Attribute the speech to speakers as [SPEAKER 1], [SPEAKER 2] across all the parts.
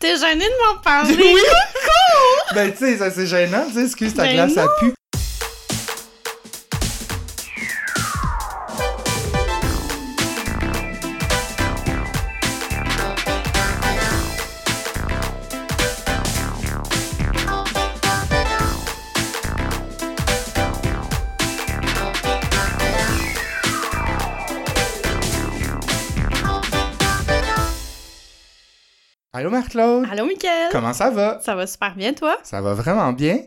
[SPEAKER 1] T'es gêné de m'en parler?
[SPEAKER 2] Oui! ben, tu sais, ça c'est gênant, tu sais, excuse ta
[SPEAKER 1] Ben
[SPEAKER 2] glace, ça pue. Allô Marc-Claude,
[SPEAKER 1] Allô, Mickaël?
[SPEAKER 2] comment ça va?
[SPEAKER 1] Ça va super bien, toi?
[SPEAKER 2] Ça va vraiment bien.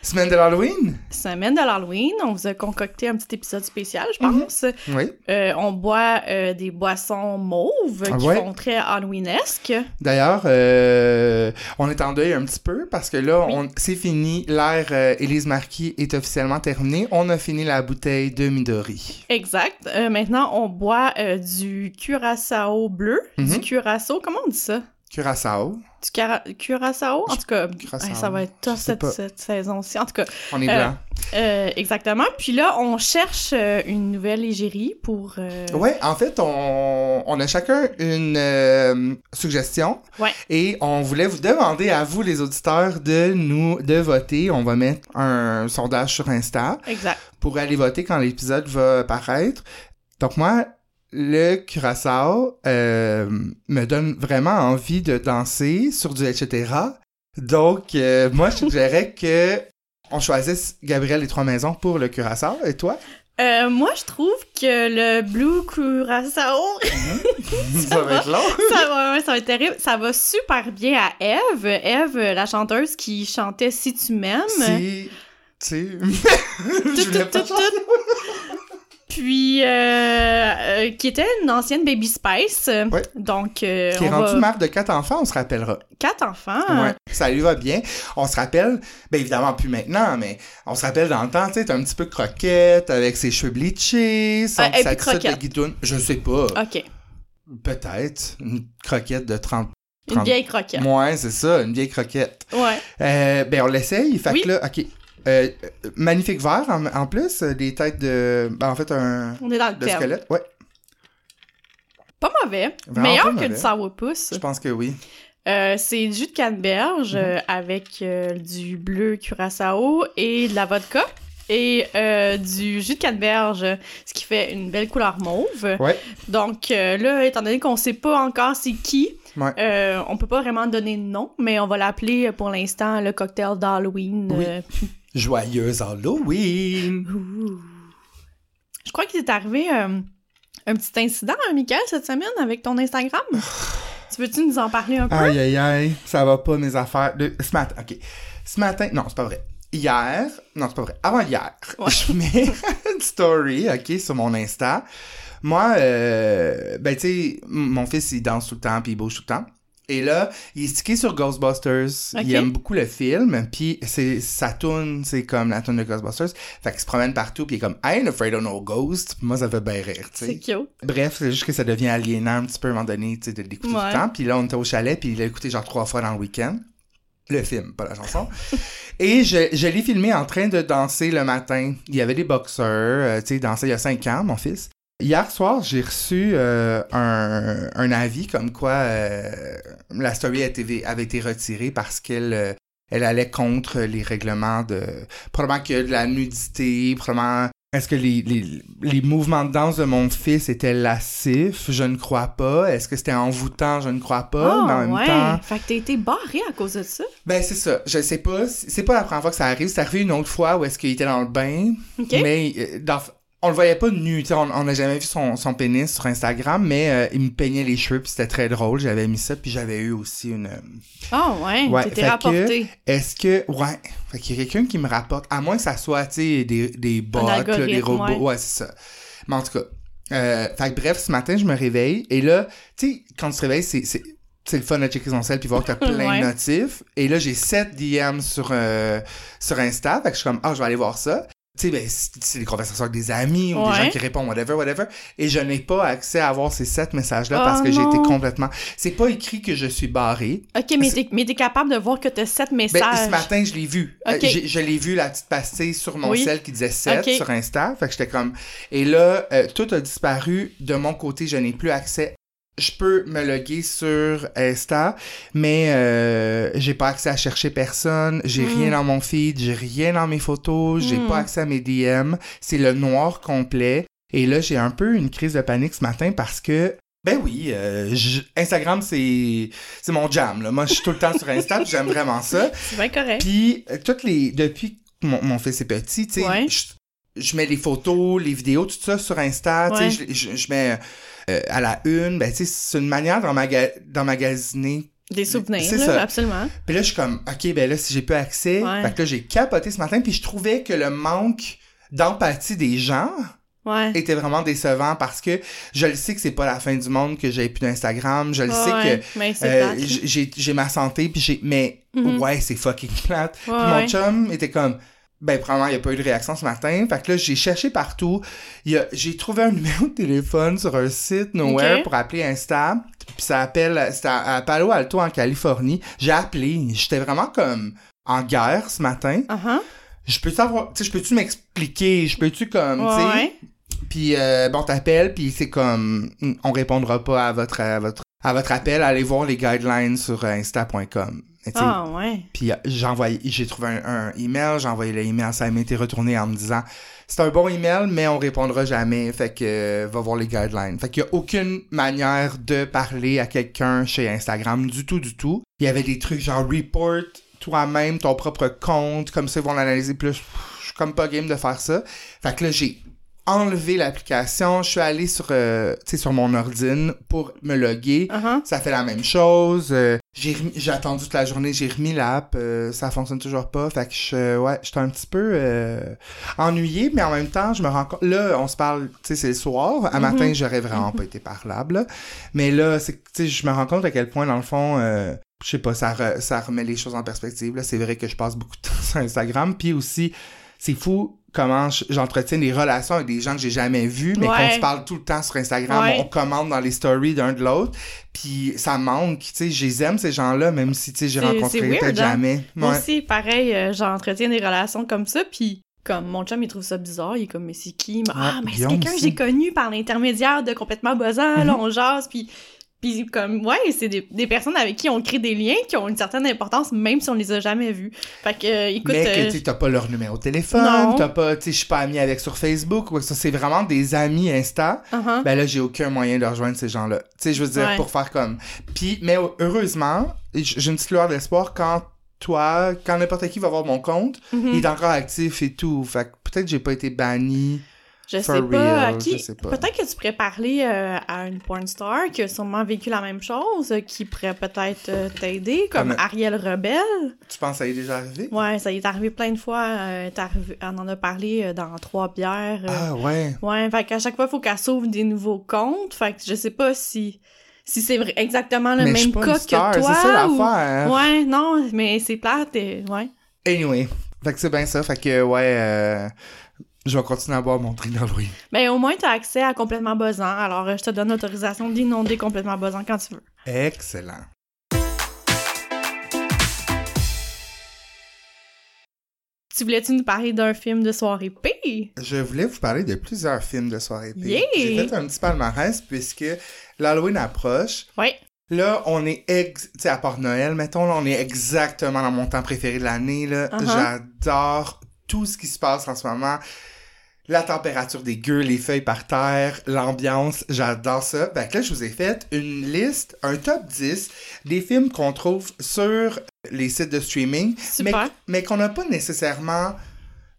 [SPEAKER 2] Semaine de l'Halloween?
[SPEAKER 1] Semaine de l'Halloween, on vous a concocté un petit épisode spécial, je
[SPEAKER 2] Mhm.
[SPEAKER 1] pense.
[SPEAKER 2] Oui.
[SPEAKER 1] Euh, on boit euh, des boissons mauves
[SPEAKER 2] Ah
[SPEAKER 1] qui
[SPEAKER 2] ouais?
[SPEAKER 1] font très Halloweenesque.
[SPEAKER 2] D'ailleurs, euh, on est en deuil un petit peu parce que là,
[SPEAKER 1] Oui.
[SPEAKER 2] c'est fini. L'ère euh, Élise Marquis est officiellement terminée. On a fini la bouteille de Midori.
[SPEAKER 1] Exact. Maintenant, on boit du curaçao bleu.
[SPEAKER 2] Mhm.
[SPEAKER 1] Du curaçao, comment on dit ça?
[SPEAKER 2] Curaçao.
[SPEAKER 1] Du cara- curaçao? En tout cas,
[SPEAKER 2] Curaçao.
[SPEAKER 1] hey, ça va être tough cette, saison-ci. En tout cas,
[SPEAKER 2] On est
[SPEAKER 1] Euh,
[SPEAKER 2] blanc.
[SPEAKER 1] euh, exactement. Puis là, on cherche euh, une nouvelle égérie pour... euh,
[SPEAKER 2] Ouais, en fait, on, on a chacun une euh, suggestion.
[SPEAKER 1] Ouais.
[SPEAKER 2] Et on voulait vous demander à vous, les auditeurs, de nous de voter. On va mettre un sondage sur Insta
[SPEAKER 1] Exact.
[SPEAKER 2] pour aller voter quand l'épisode va paraître. Donc moi, le curaçao euh, me donne vraiment envie de danser sur du etc. Donc euh, moi, je suggérais que on choisisse Gabriel et Trois Maisons pour le curaçao. Et toi?
[SPEAKER 1] Euh, moi, je trouve que le Blue Curaçao,
[SPEAKER 2] Ça va être long.
[SPEAKER 1] ça va, ça va être terrible. Ça va super bien à Eve. Eve, la chanteuse qui chantait Si tu m'aimes.
[SPEAKER 2] Si... Tu...
[SPEAKER 1] Tout. Puis, euh, euh, qui était une ancienne Baby Spice.
[SPEAKER 2] Ouais.
[SPEAKER 1] Donc, euh,
[SPEAKER 2] Qui est
[SPEAKER 1] on
[SPEAKER 2] rendu
[SPEAKER 1] va...
[SPEAKER 2] mère de quatre enfants, on se rappellera.
[SPEAKER 1] Quatre enfants.
[SPEAKER 2] Ouais, ça lui va bien. On se rappelle, ben évidemment plus maintenant, mais on se rappelle dans le temps, tu sais, t'es un petit peu croquette, avec ses cheveux bleachés, son
[SPEAKER 1] Euh,
[SPEAKER 2] de guidoune. Je sais pas.
[SPEAKER 1] OK.
[SPEAKER 2] Peut-être. Une croquette de 30...
[SPEAKER 1] Une
[SPEAKER 2] 30
[SPEAKER 1] vieille croquette.
[SPEAKER 2] Ouais, c'est ça, une vieille croquette.
[SPEAKER 1] Ouais.
[SPEAKER 2] Euh, ben on l'essaye, fait
[SPEAKER 1] Oui.
[SPEAKER 2] que là, ok. Euh, magnifique verre en, en plus, euh, des têtes de... Ben en fait, un...
[SPEAKER 1] On est dans le
[SPEAKER 2] De squelette, ouais.
[SPEAKER 1] Pas mauvais.
[SPEAKER 2] Vraiment
[SPEAKER 1] Meilleur
[SPEAKER 2] pas
[SPEAKER 1] que du sourpuss.
[SPEAKER 2] Je pense que oui.
[SPEAKER 1] Euh, c'est du jus de canneberge
[SPEAKER 2] Mhm.
[SPEAKER 1] euh, avec du bleu curaçao et de la vodka et euh, du jus de canneberge, ce qui fait une belle couleur mauve.
[SPEAKER 2] Ouais.
[SPEAKER 1] Donc euh, là, étant donné qu'on sait pas encore c'est qui,
[SPEAKER 2] Ouais.
[SPEAKER 1] euh, on peut pas vraiment donner de nom, mais on va l'appeler pour l'instant le cocktail d'Halloween.
[SPEAKER 2] Oui. Joyeuse Halloween!
[SPEAKER 1] ouh. Je crois qu'il est arrivé euh, un petit incident, hein, Michael, cette semaine avec ton Instagram. tu veux-tu nous en parler un peu?
[SPEAKER 2] Aïe, aïe, aïe, ça va pas mes affaires. Le- ce matin, ok. Ce matin, non, c'est pas vrai. Hier, non, c'est pas vrai. Avant hier,
[SPEAKER 1] Ouais.
[SPEAKER 2] je mets une story, ok, sur mon Insta. Moi, euh, ben, tu sais, mon fils, il danse tout le temps, puis il bouge tout le temps. Et là, il est stické sur Ghostbusters. Il aime beaucoup le film, puis c'est sa tune, c'est comme la tune de Ghostbusters. Fait qu'il se promène partout, puis il est comme I ain't afraid of no ghost. Moi, ça fait bien rire, tu sais.
[SPEAKER 1] C'est cute.
[SPEAKER 2] Bref, c'est juste que ça devient aliénant un petit peu à un moment donné, de l'écouter tout le temps. Puis là, on était au chalet, puis il l'a écouté genre trois fois dans le week-end. Le film, pas la chanson. Et je, je l'ai filmé en train de danser le matin. Il y avait des boxeurs, euh, tu sais, il dansait il y a cinq ans, mon fils. Hier soir, j'ai reçu euh, un, un avis comme quoi euh, la story avait été retirée parce qu'elle euh, elle allait contre les règlements de... Probablement que de la nudité, probablement... Est-ce que les, les, les mouvements de danse de mon fils étaient lascifs? Je ne crois pas. Est-ce que c'était envoûtant? Je ne crois pas. mais en même
[SPEAKER 1] Ah, ouais.
[SPEAKER 2] temps...
[SPEAKER 1] Fait que t'as été barré à cause de ça.
[SPEAKER 2] Ben, c'est ça. Je sais pas. C'est pas la première fois que ça arrive. C'est arrivé une autre fois où est-ce qu'il était dans le bain. Mais dans- on le voyait pas nu. tu sais, On n'a jamais vu son, son pénis sur Instagram, mais euh, il me peignait les cheveux puis c'était très drôle. J'avais mis ça puis j'avais eu aussi une...
[SPEAKER 1] Ah, ouais.
[SPEAKER 2] Ouais,
[SPEAKER 1] T'étais rapporté.
[SPEAKER 2] Est-ce que... Ouais. Fait qu'il y a quelqu'un qui me rapporte. À moins que ça soit, tu des, des bots, là, des robots.
[SPEAKER 1] ouais.
[SPEAKER 2] Ouais, c'est ça. Mais en tout cas... Euh, fait que bref, ce matin, je me réveille et là, tu sais, quand tu te réveilles, c'est... c'est le fun de checker son sel puis voir que t'as plein
[SPEAKER 1] Ouais.
[SPEAKER 2] de notifs. Et là, j'ai 7 DM sur, euh, sur Insta. Fait que je suis comme, ah, je vais aller voir ça. Tu sais, ben, c'est des conversations avec des amis ou des gens qui répondent, whatever, whatever. Et je n'ai pas accès à voir ces 7 messages-là
[SPEAKER 1] Oh
[SPEAKER 2] parce que j'ai été complètement... C'est pas écrit que je suis barré.
[SPEAKER 1] OK, mais t'es, mais capable de voir que t'as sept
[SPEAKER 2] Ben,
[SPEAKER 1] messages.
[SPEAKER 2] ce matin, je l'ai vu. Euh, je l'ai vu, la petite pastille sur mon
[SPEAKER 1] Oui.
[SPEAKER 2] sel qui disait 7
[SPEAKER 1] Ok.
[SPEAKER 2] sur Insta. Fait que j'étais comme... Et là, euh, tout a disparu. De mon côté, je n'ai plus accès je peux me loguer sur Insta, mais euh, j'ai pas accès à chercher personne, j'ai
[SPEAKER 1] Mm.
[SPEAKER 2] rien dans mon feed, j'ai rien dans mes photos, j'ai
[SPEAKER 1] Mm.
[SPEAKER 2] pas accès à mes DM, c'est le noir complet. Et là, j'ai un peu une crise de panique ce matin parce que ben oui, euh, je- Instagram c'est c'est mon jam là. Moi, je suis tout le temps sur Insta, j'aime vraiment ça.
[SPEAKER 1] C'est bien correct.
[SPEAKER 2] Puis euh, toutes les depuis que mon, mon fils est petit, tu sais,
[SPEAKER 1] Ouais.
[SPEAKER 2] je, je mets les photos, les vidéos, tout ça sur Insta, tu sais, je, je mets euh, à la une, ben tu sais, c'est une manière d'emmaga- d'emmagasiner.
[SPEAKER 1] Des souvenirs,
[SPEAKER 2] C'est ça.
[SPEAKER 1] absolument.
[SPEAKER 2] Puis là, je suis comme, ok, ben là, si j'ai pas accès,
[SPEAKER 1] Ouais.
[SPEAKER 2] fait que là, j'ai capoté ce matin, puis je trouvais que le manque d'empathie des gens
[SPEAKER 1] Ouais.
[SPEAKER 2] était vraiment décevant parce que je le sais que c'est pas la fin du monde que j'ai plus d'Instagram, je le sais que euh, j'ai- ma santé puis j'ai mais
[SPEAKER 1] Mhm.
[SPEAKER 2] ouais c'est fucking plate puis mon chum était comme ben probablement il n'y a pas eu de réaction ce matin. Fait que là j'ai cherché partout. Il y a- j'ai trouvé un numéro de téléphone sur un site nowhere pour appeler Insta. Puis ça appelle c'était à, à Palo Alto en Californie. J'ai appelé. J'étais vraiment comme en guerre ce matin.
[SPEAKER 1] Uh-huh.
[SPEAKER 2] je peux savoir tu sais je peux tu m'expliquer? Je peux tu comme tu sais?
[SPEAKER 1] Ouais,
[SPEAKER 2] puis euh, bon, t'appelles, puis c'est comme mm, on répondra pas à votre à votre à votre appel, allez voir les guidelines sur insta.com.
[SPEAKER 1] Ah, ouais.
[SPEAKER 2] Puis euh, j'ai envoyé j'ai trouvé un, un email, j'ai envoyé l'email, ça m'a été retourné en me disant c'est un bon email, mais on répondra jamais, fait que euh, va voir les guidelines. Fait qu'il y a aucune manière de parler à quelqu'un chez Instagram du tout du tout. Il y avait des trucs genre report toi-même ton propre compte, comme ça ils vont l'analyser plus. Je suis comme pas game de faire ça. Fait que là j'ai enlevé l'application, je suis allé sur euh, tu sais sur mon ordine pour me loguer.
[SPEAKER 1] Uh-huh.
[SPEAKER 2] Ça fait la même chose. euh, j'ai attendu toute la journée, j'ai remis l'app, euh, ça fonctionne toujours pas. Fait que je, ouais, j'étais un petit peu euh, ennuyé, mais en même temps, je me rends compte. Là, on se parle, tu sais, c'est le soir. À
[SPEAKER 1] Mhm.
[SPEAKER 2] matin, j'aurais vraiment pas été parlable. là. Mais là, je me rends compte à quel point, dans le fond, euh, je sais pas, ça, re- ça remet les choses en perspective. C'est vrai que je passe beaucoup de temps sur Instagram, puis aussi, c'est fou comment je- j'entretiens des relations avec des gens que j'ai jamais vus, mais
[SPEAKER 1] Ouais.
[SPEAKER 2] qu'on se parle tout le temps sur Instagram,
[SPEAKER 1] Ouais.
[SPEAKER 2] on commente dans les stories d'un de l'autre, puis ça manque, tu sais, je les aime ces gens-là, même si, tu sais, j'ai rencontré peut-être
[SPEAKER 1] hein?
[SPEAKER 2] jamais.
[SPEAKER 1] Moi aussi, pareil, euh, j'entretiens des relations comme ça, puis comme mon chum, il trouve ça bizarre, il est comme, mais c'est qui? Ah, mais c'est quelqu'un que j'ai connu par l'intermédiaire de complètement buzzant, là,
[SPEAKER 2] Mhm.
[SPEAKER 1] on jase, puis... Puis comme, ouais, c'est des, des personnes avec qui on crée des liens qui ont une certaine importance, même si on les a jamais vus. Fait que, euh, écoute...
[SPEAKER 2] mais que
[SPEAKER 1] euh,
[SPEAKER 2] tu t'as pas leur numéro de téléphone, t'as pas, tu sais, je suis pas ami avec sur Facebook, ou ça, c'est vraiment des amis Insta.
[SPEAKER 1] uh-huh.
[SPEAKER 2] Ben là, j'ai aucun moyen de rejoindre ces gens-là. Tu sais, je veux dire,
[SPEAKER 1] Ouais.
[SPEAKER 2] pour faire comme. Puis, mais heureusement, j'ai une petite lueur d'espoir quand toi, quand n'importe qui va voir mon compte,
[SPEAKER 1] Mhm.
[SPEAKER 2] il est encore actif et tout. Fait que peut-être que j'ai pas été banni.
[SPEAKER 1] Je sais pas à
[SPEAKER 2] real,
[SPEAKER 1] qui.
[SPEAKER 2] je sais pas.
[SPEAKER 1] Peut-être que tu pourrais parler euh, à une porn star qui a sûrement vécu la même chose, euh, qui pourrait peut-être euh, t'aider, comme
[SPEAKER 2] Comme-
[SPEAKER 1] Ariel Rebelle.
[SPEAKER 2] Tu penses que ça y est déjà arrivé?
[SPEAKER 1] Ouais, ça y est arrivé plein de fois. euh, arrivé- on en a parlé euh, dans Trois bières. euh.
[SPEAKER 2] Ah ouais.
[SPEAKER 1] Ouais, fait qu'à chaque fois, il faut qu'elle s'ouvre des nouveaux comptes. Fait que je sais pas si, si c'est exactement le
[SPEAKER 2] mais
[SPEAKER 1] même
[SPEAKER 2] pas
[SPEAKER 1] cas
[SPEAKER 2] une star,
[SPEAKER 1] que toi.
[SPEAKER 2] c'est ça
[SPEAKER 1] ou-
[SPEAKER 2] l'affaire.
[SPEAKER 1] Ouais, non, mais c'est plate. et- Ouais.
[SPEAKER 2] Anyway. Fait que c'est bien ça. Fait que ouais, euh, je vais continuer à boire mon drink d'Halloween.
[SPEAKER 1] Ben, au moins, t'as accès à complètement buzzant. Alors, euh, je te donne l'autorisation d'inonder complètement buzzant quand tu veux.
[SPEAKER 2] Excellent.
[SPEAKER 1] Tu voulais-tu nous parler d'un film de soirée P?
[SPEAKER 2] Je voulais vous parler de plusieurs films de soirée P.
[SPEAKER 1] Yeah!
[SPEAKER 2] J'ai fait un petit palmarès puisque l'Halloween approche.
[SPEAKER 1] Oui.
[SPEAKER 2] Là, on est ex... Tu sais, à part Noël, mettons, là, on est exactement dans mon temps préféré de l'année, là.
[SPEAKER 1] Uh-huh.
[SPEAKER 2] J'adore tout ce qui se passe en ce moment. La température des gueux, les feuilles par terre, l'ambiance, j'adore ça. Fait que là, je vous ai fait une liste, un top 10 des films qu'on trouve sur les sites de streaming, mais,
[SPEAKER 1] Super.
[SPEAKER 2] mais qu'on n'a pas nécessairement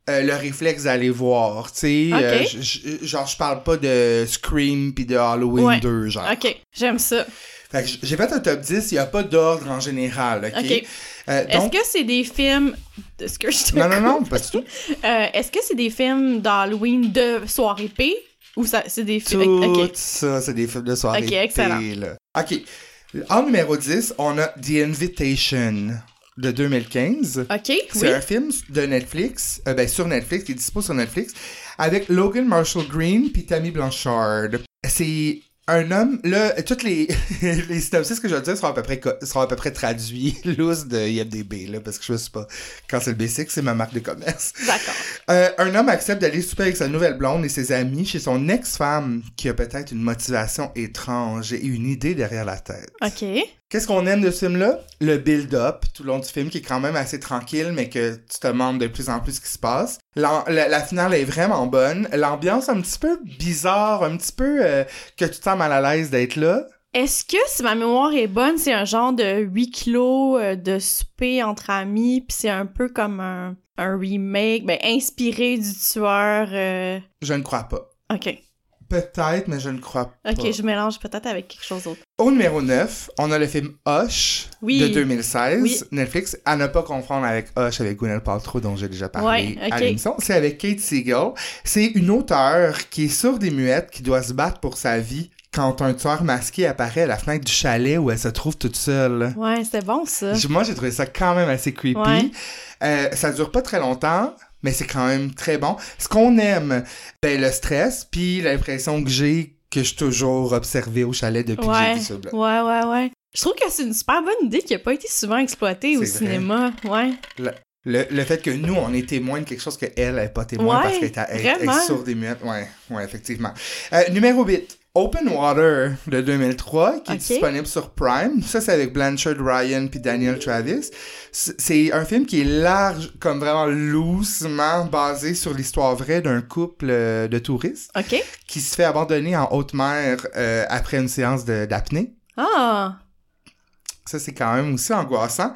[SPEAKER 2] euh, le réflexe d'aller voir, tu sais. Euh, j- genre, je parle pas de Scream puis de Halloween
[SPEAKER 1] Ouais.
[SPEAKER 2] 2, genre.
[SPEAKER 1] Ok, j'aime ça.
[SPEAKER 2] Fait que j- j'ai fait un top 10, il n'y a pas d'ordre en général, OK?
[SPEAKER 1] Ok.
[SPEAKER 2] Euh,
[SPEAKER 1] Est-ce
[SPEAKER 2] donc,
[SPEAKER 1] que c'est des films. Est-ce que je te
[SPEAKER 2] non, non, non, pas du tout.
[SPEAKER 1] Euh, Est-ce que c'est des films d'Halloween de soirée P? Ou c'est des films.
[SPEAKER 2] Tout
[SPEAKER 1] Ok.
[SPEAKER 2] ça, c'est des films de soirée.
[SPEAKER 1] Ok, excellent.
[SPEAKER 2] P, là. OK. En numéro 10, on a The Invitation de 2015.
[SPEAKER 1] Ok,
[SPEAKER 2] C'est
[SPEAKER 1] oui.
[SPEAKER 2] un film de Netflix, euh, ben sur Netflix, qui est dispo sur Netflix, avec Logan Marshall Green puis Tammy Blanchard. C'est un homme, là, toutes les, les synopsis que je vais dire seront à peu près, seront à peu près traduits, loose de IMDB, là, parce que je sais pas, quand c'est le basic, c'est ma marque de commerce.
[SPEAKER 1] D'accord.
[SPEAKER 2] Euh, un homme accepte d'aller souper avec sa nouvelle blonde et ses amis chez son ex-femme qui a peut-être une motivation étrange et une idée derrière la tête.
[SPEAKER 1] OK.
[SPEAKER 2] Qu'est-ce qu'on aime de ce film-là? Le build-up tout le long du film qui est quand même assez tranquille, mais que tu te demandes de plus en plus ce qui se passe. La, la finale est vraiment bonne. L'ambiance un petit peu bizarre, un petit peu euh, que tu te sens mal à l'aise d'être là.
[SPEAKER 1] Est-ce que, si ma mémoire est bonne, c'est un genre de huis clos euh, de souper entre amis, puis c'est un peu comme un, un remake, ben, inspiré du tueur... euh,
[SPEAKER 2] Je ne crois pas.
[SPEAKER 1] OK.
[SPEAKER 2] Peut-être, mais je ne crois pas.
[SPEAKER 1] OK, je mélange peut-être avec quelque chose d'autre.
[SPEAKER 2] Au numéro 9, on a le film Hush
[SPEAKER 1] Oui.
[SPEAKER 2] de 2016,
[SPEAKER 1] Oui.
[SPEAKER 2] Netflix, à ne pas confondre avec Hush avec Gwyneth Paltrow dont j'ai déjà parlé
[SPEAKER 1] Ouais,
[SPEAKER 2] à l'émission. C'est avec Kate Siegel. C'est une auteure qui est sourde et muette qui doit se battre pour sa vie quand un tueur masqué apparaît à la fenêtre du chalet où elle se trouve toute seule.
[SPEAKER 1] Ouais, c'était bon, ça.
[SPEAKER 2] Moi, j'ai trouvé ça quand même assez creepy.
[SPEAKER 1] Ouais.
[SPEAKER 2] Euh, ça dure pas très longtemps, mais c'est quand même très bon. Ce qu'on aime, ben le stress, puis l'impression que j'ai que je suis toujours observé au chalet depuis que j'ai
[SPEAKER 1] Ouais,
[SPEAKER 2] vu ça. là.
[SPEAKER 1] ouais, ouais, ouais. Je trouve que c'est une super bonne idée qui a pas été souvent exploitée au
[SPEAKER 2] vrai.
[SPEAKER 1] cinéma. Ouais.
[SPEAKER 2] Le, le fait que nous, on est témoins de quelque chose que elle n'est pas témoin
[SPEAKER 1] Ouais,
[SPEAKER 2] parce qu'elle est, est sourde et muette. Ouais, ouais, effectivement. Euh, numéro 8. Open Water de 2003, qui est disponible sur Prime. Ça, c'est avec Blanchard Ryan puis Daniel Travis. C'est un film qui est large, comme vraiment loosement basé sur l'histoire vraie d'un couple euh, de touristes qui se fait abandonner en haute mer euh, après une séance d'apnée.
[SPEAKER 1] Ah!
[SPEAKER 2] Ça, c'est quand même aussi angoissant.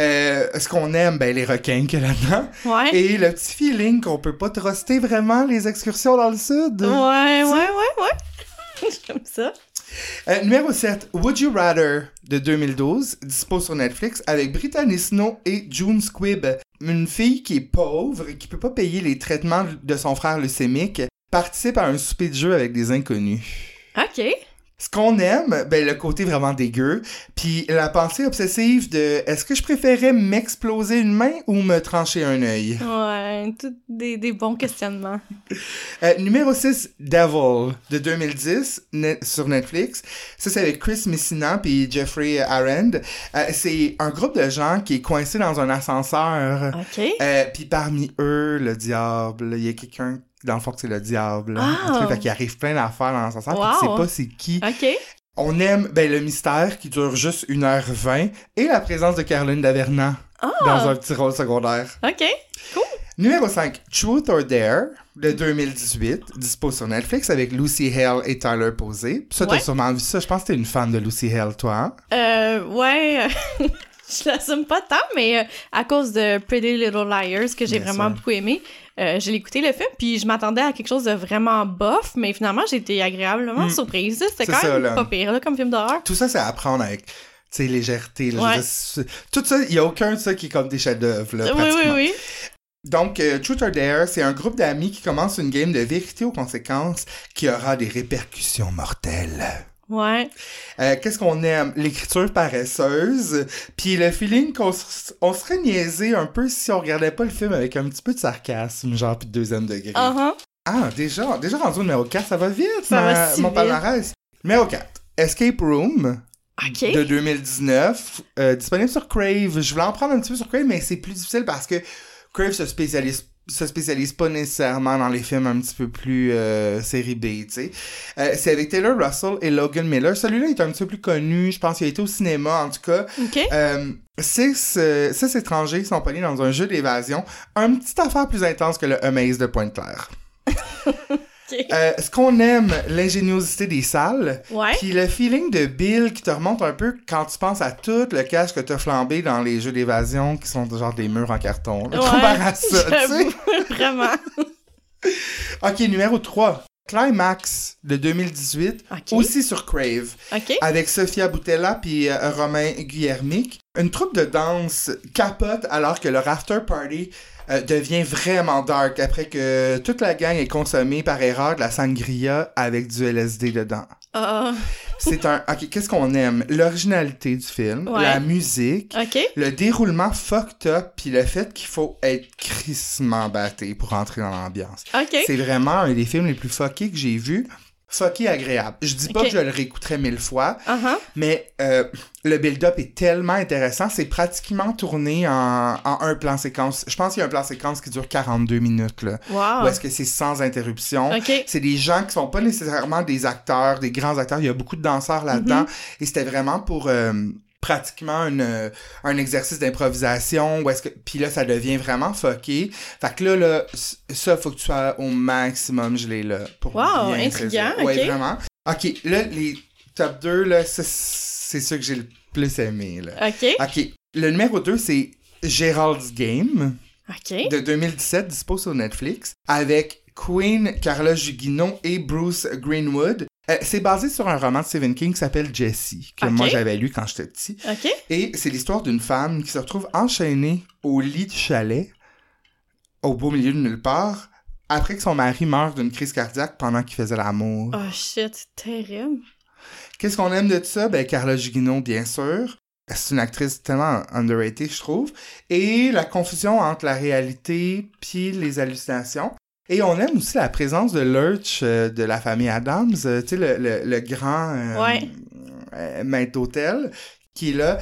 [SPEAKER 2] Euh, ce qu'on aime, ben, les requins qu'il y a là-dedans.
[SPEAKER 1] Ouais.
[SPEAKER 2] Et le petit feeling qu'on peut pas truster vraiment les excursions dans le sud.
[SPEAKER 1] Ouais, ouais, ouais, ouais. J'aime ça.
[SPEAKER 2] Euh, numéro 7, Would You Rather de 2012, dispo sur Netflix, avec Brittany Snow et June Squibb. Une fille qui est pauvre et qui peut pas payer les traitements de son frère leucémique, participe à un souper de jeu avec des inconnus.
[SPEAKER 1] OK.
[SPEAKER 2] Ce qu'on aime, ben le côté vraiment dégueu, puis la pensée obsessive de est-ce que je préférais m'exploser une main ou me trancher un œil?
[SPEAKER 1] Ouais, tout des, des bons questionnements.
[SPEAKER 2] Euh, numéro 6, Devil, de 2010, net- sur Netflix. Ça, c'est avec Chris Messina puis Jeffrey Arend. Euh, c'est un groupe de gens qui est coincé dans un ascenseur.
[SPEAKER 1] OK.
[SPEAKER 2] Euh, puis parmi eux, le diable, il y a quelqu'un, dans le fond, que c'est le diable.
[SPEAKER 1] Ah!
[SPEAKER 2] Fait qu'il arrive plein d'affaires dans l'ascenseur, puis tu sais
[SPEAKER 1] Wow.
[SPEAKER 2] pas c'est qui. On aime ben, le mystère qui dure juste 1h20 et la présence de Caroline Daverna
[SPEAKER 1] Ah!
[SPEAKER 2] dans un petit rôle secondaire.
[SPEAKER 1] OK.
[SPEAKER 2] Numéro 5, Truth or Dare de 2018, dispo sur Netflix avec Lucy Hale et Tyler Posey. Ça, t'as
[SPEAKER 1] Ouais.
[SPEAKER 2] sûrement vu ça. Je pense que t'es une fan de Lucy Hale, toi. hein?
[SPEAKER 1] Euh, ouais. je l'assume pas tant, mais euh, à cause de Pretty Little Liars, que j'ai vraiment
[SPEAKER 2] sûr.
[SPEAKER 1] beaucoup aimé, euh, j'ai écouté le film, puis je m'attendais à quelque chose de vraiment bof, mais finalement, j'ai été agréablement
[SPEAKER 2] Mm.
[SPEAKER 1] surprise. C'était
[SPEAKER 2] C'est
[SPEAKER 1] quand
[SPEAKER 2] ça,
[SPEAKER 1] même
[SPEAKER 2] là.
[SPEAKER 1] pas pire, là, comme film d'horreur.
[SPEAKER 2] Tout ça, c'est à apprendre avec, tu sais, légèreté. là.
[SPEAKER 1] Ouais.
[SPEAKER 2] dire, Tout ça, il y a aucun de ça qui est comme des chefs-d'œuvre,
[SPEAKER 1] Oui, oui, oui.
[SPEAKER 2] Donc, euh, Truth or Dare, c'est un groupe d'amis qui commence une game de vérité aux conséquences qui aura des répercussions mortelles.
[SPEAKER 1] Ouais.
[SPEAKER 2] Euh, Qu'est-ce qu'on aime? L'écriture paresseuse, puis le feeling qu'on on serait niaisé un peu si on regardait pas le film avec un petit peu de sarcasme, genre puis de deuxième degré.
[SPEAKER 1] Uh-huh.
[SPEAKER 2] Ah, déjà, déjà rendu au numéro 4, ça va vite,
[SPEAKER 1] Ça
[SPEAKER 2] ma-
[SPEAKER 1] va si
[SPEAKER 2] mon
[SPEAKER 1] vite.
[SPEAKER 2] palmarès. Numéro 4, Escape Room de 2019, euh, disponible sur Crave. Je voulais en prendre un petit peu sur Crave, mais c'est plus difficile parce que Crave se spécialise se spécialise pas nécessairement dans les films un petit peu plus euh, série B, tu sais. Euh, c'est avec Taylor Russell et Logan Miller. Celui-là est un petit peu plus connu, je pense qu'il a été au cinéma en tout cas.
[SPEAKER 1] OK.
[SPEAKER 2] Euh, six, euh, six étrangers sont pognés dans un jeu d'évasion, un petit affaire plus intense que le Amaze de Pointe-Claire. Euh, ce qu'on aime, l'ingéniosité des salles, puis le feeling de Bill qui te remonte un peu quand tu penses à tout le cash que t'as flambé dans les jeux d'évasion qui sont genre des murs en carton. là,
[SPEAKER 1] Ouais,
[SPEAKER 2] ça, tu
[SPEAKER 1] Vraiment.
[SPEAKER 2] Ok, numéro 3. Climax de 2018,
[SPEAKER 1] OK.
[SPEAKER 2] aussi sur Crave, avec Sofia Boutella puis euh, Romain Guillermic. Une troupe de danse capote alors que leur after party euh, devient vraiment dark après que toute la gang ait consommé par erreur de la sangria avec du LSD dedans.
[SPEAKER 1] Ah,
[SPEAKER 2] C'est un. Ok, qu'est-ce qu'on aime? L'originalité du film,
[SPEAKER 1] Ouais.
[SPEAKER 2] la musique, le déroulement fucked up, puis le fait qu'il faut être crissement batté pour entrer dans l'ambiance. C'est vraiment un des films les plus fuckés que j'ai vus. Fucké agréable. Je dis pas que je le réécouterais mille fois,
[SPEAKER 1] Uh-huh.
[SPEAKER 2] mais euh, le build-up est tellement intéressant. C'est pratiquement tourné en, en un plan séquence. Je pense qu'il y a un plan séquence qui dure 42 minutes, là.
[SPEAKER 1] Wow.
[SPEAKER 2] Où est-ce que c'est sans interruption.
[SPEAKER 1] OK.
[SPEAKER 2] C'est des gens qui sont pas nécessairement des acteurs, des grands acteurs. Il y a beaucoup de danseurs là-dedans. Et c'était vraiment pour euh, pratiquement une, euh, un exercice d'improvisation. Où est-ce que puis là ça devient vraiment fucké. Fait que là, là ça faut que tu sois au maximum gelé là pour
[SPEAKER 1] Wow,
[SPEAKER 2] bien
[SPEAKER 1] intriguant,
[SPEAKER 2] saisir. Ouais, vraiment. OK, là les top 2 là, c'est ceux que j'ai le plus aimé là.
[SPEAKER 1] OK.
[SPEAKER 2] OK, le numéro 2 c'est Gérald's Game
[SPEAKER 1] OK.
[SPEAKER 2] de 2017, dispo sur Netflix, avec Queen, Carla Gugino et Bruce Greenwood. Euh, c'est basé sur un roman de Stephen King qui s'appelle Jessie, que moi j'avais lu quand j'étais petit. Et c'est l'histoire d'une femme qui se retrouve enchaînée au lit du chalet, au beau milieu de nulle part, après que son mari meurt d'une crise cardiaque pendant qu'il faisait l'amour.
[SPEAKER 1] Oh shit, c'est terrible.
[SPEAKER 2] Qu'est-ce qu'on aime de ça? Ben, Carla Gugino, bien sûr. C'est une actrice tellement underrated, je trouve. Et la confusion entre la réalité puis les hallucinations. Et on aime aussi la présence de Lurch euh, de la famille Adams, euh, tu sais, le, le, le grand euh,
[SPEAKER 1] Ouais.
[SPEAKER 2] maître d'hôtel qui est là.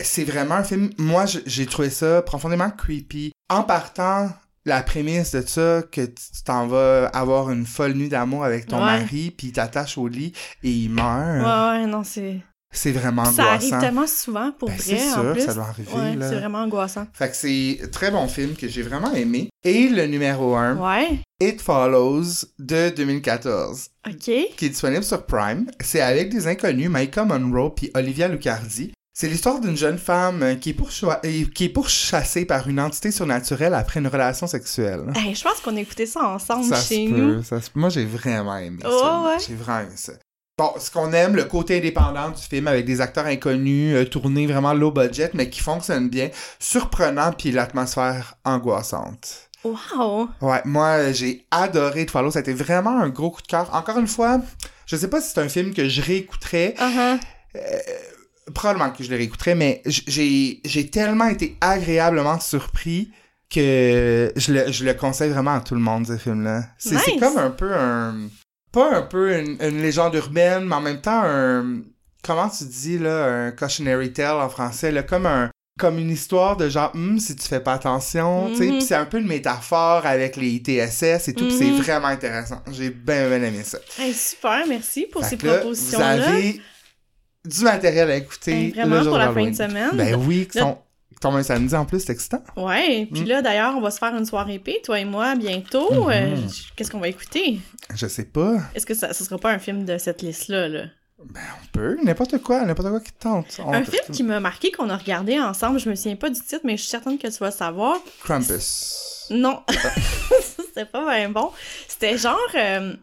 [SPEAKER 2] C'est vraiment un film, moi j'ai trouvé ça profondément creepy. En partant, la prémisse de ça, que tu t'en vas avoir une folle nuit d'amour avec ton
[SPEAKER 1] Ouais.
[SPEAKER 2] mari, puis il t'attache au lit et il meurt,
[SPEAKER 1] Ouais, ouais, non, c'est.
[SPEAKER 2] C'est vraiment
[SPEAKER 1] Ça arrive
[SPEAKER 2] angoissant.
[SPEAKER 1] tellement souvent pour
[SPEAKER 2] Ben,
[SPEAKER 1] vrai,
[SPEAKER 2] c'est sûr,
[SPEAKER 1] plus.
[SPEAKER 2] ça doit arriver,
[SPEAKER 1] Ouais, c'est vraiment angoissant.
[SPEAKER 2] Fait que c'est un très bon film que j'ai vraiment aimé. Et le numéro 1,
[SPEAKER 1] Ouais.
[SPEAKER 2] It Follows de 2014.
[SPEAKER 1] OK.
[SPEAKER 2] qui est disponible sur Prime. C'est avec des inconnus, Maika Monroe puis Olivia Lucardi. C'est l'histoire d'une jeune femme qui est, qui est pourchassée par une entité surnaturelle après une relation sexuelle.
[SPEAKER 1] Hey, je pense qu'on a écouté ça ensemble
[SPEAKER 2] Ça
[SPEAKER 1] chez
[SPEAKER 2] se
[SPEAKER 1] nous.
[SPEAKER 2] peut, ça se- Moi, j'ai vraiment aimé
[SPEAKER 1] Ouais,
[SPEAKER 2] ça.
[SPEAKER 1] ouais.
[SPEAKER 2] J'ai vraiment aimé ça. Bon, ce qu'on aime, le côté indépendant du film avec des acteurs inconnus, euh, tournés vraiment low budget, mais qui fonctionnent bien, surprenant, puis l'atmosphère angoissante.
[SPEAKER 1] Wow.
[SPEAKER 2] Ouais, moi, j'ai adoré It Follows. Ça a été vraiment un gros coup de cœur. Encore une fois, je sais pas si c'est un film que je réécouterais.
[SPEAKER 1] Uh-huh.
[SPEAKER 2] Probablement que je le réécouterais, mais j'ai, j'ai tellement été agréablement surpris que je le, je le conseille vraiment à tout le monde, ce film-là. C'est, c'est
[SPEAKER 1] Nice.
[SPEAKER 2] comme un peu un... Pas un peu une, une légende urbaine, mais en même temps un... Comment tu dis, là, un cautionary tale en français, là, comme un... Comme une histoire de genre, Hum, si tu fais pas attention, tu sais,
[SPEAKER 1] Mhm.
[SPEAKER 2] puis c'est un peu une métaphore avec les TSS et tout, c'est vraiment intéressant. J'ai bien, bien aimé ça.
[SPEAKER 1] Hey, super, merci pour
[SPEAKER 2] Fait
[SPEAKER 1] ces
[SPEAKER 2] que là. Vous avez du matériel à écouter.
[SPEAKER 1] Hey, vraiment
[SPEAKER 2] le jour
[SPEAKER 1] pour la fin de semaine.
[SPEAKER 2] Ben oui, qui sont... qui tombent un samedi en plus, c'est excitant.
[SPEAKER 1] Ouais, puis
[SPEAKER 2] Mm.
[SPEAKER 1] là, d'ailleurs, on va se faire une soirée épée, toi et moi, bientôt.
[SPEAKER 2] Mhm.
[SPEAKER 1] Euh, Qu'est-ce qu'on va écouter?
[SPEAKER 2] Je sais pas.
[SPEAKER 1] Est-ce que ça, ce sera pas un film de cette liste-là, là?
[SPEAKER 2] Ben, on peut. N'importe quoi, n'importe quoi qui te tente. On
[SPEAKER 1] Un film qui m'a marqué, qu'on a regardé ensemble, je me souviens pas du titre, mais je suis certaine que tu vas savoir.
[SPEAKER 2] Krampus.
[SPEAKER 1] Non, c'était pas bien bon. C'était genre... euh,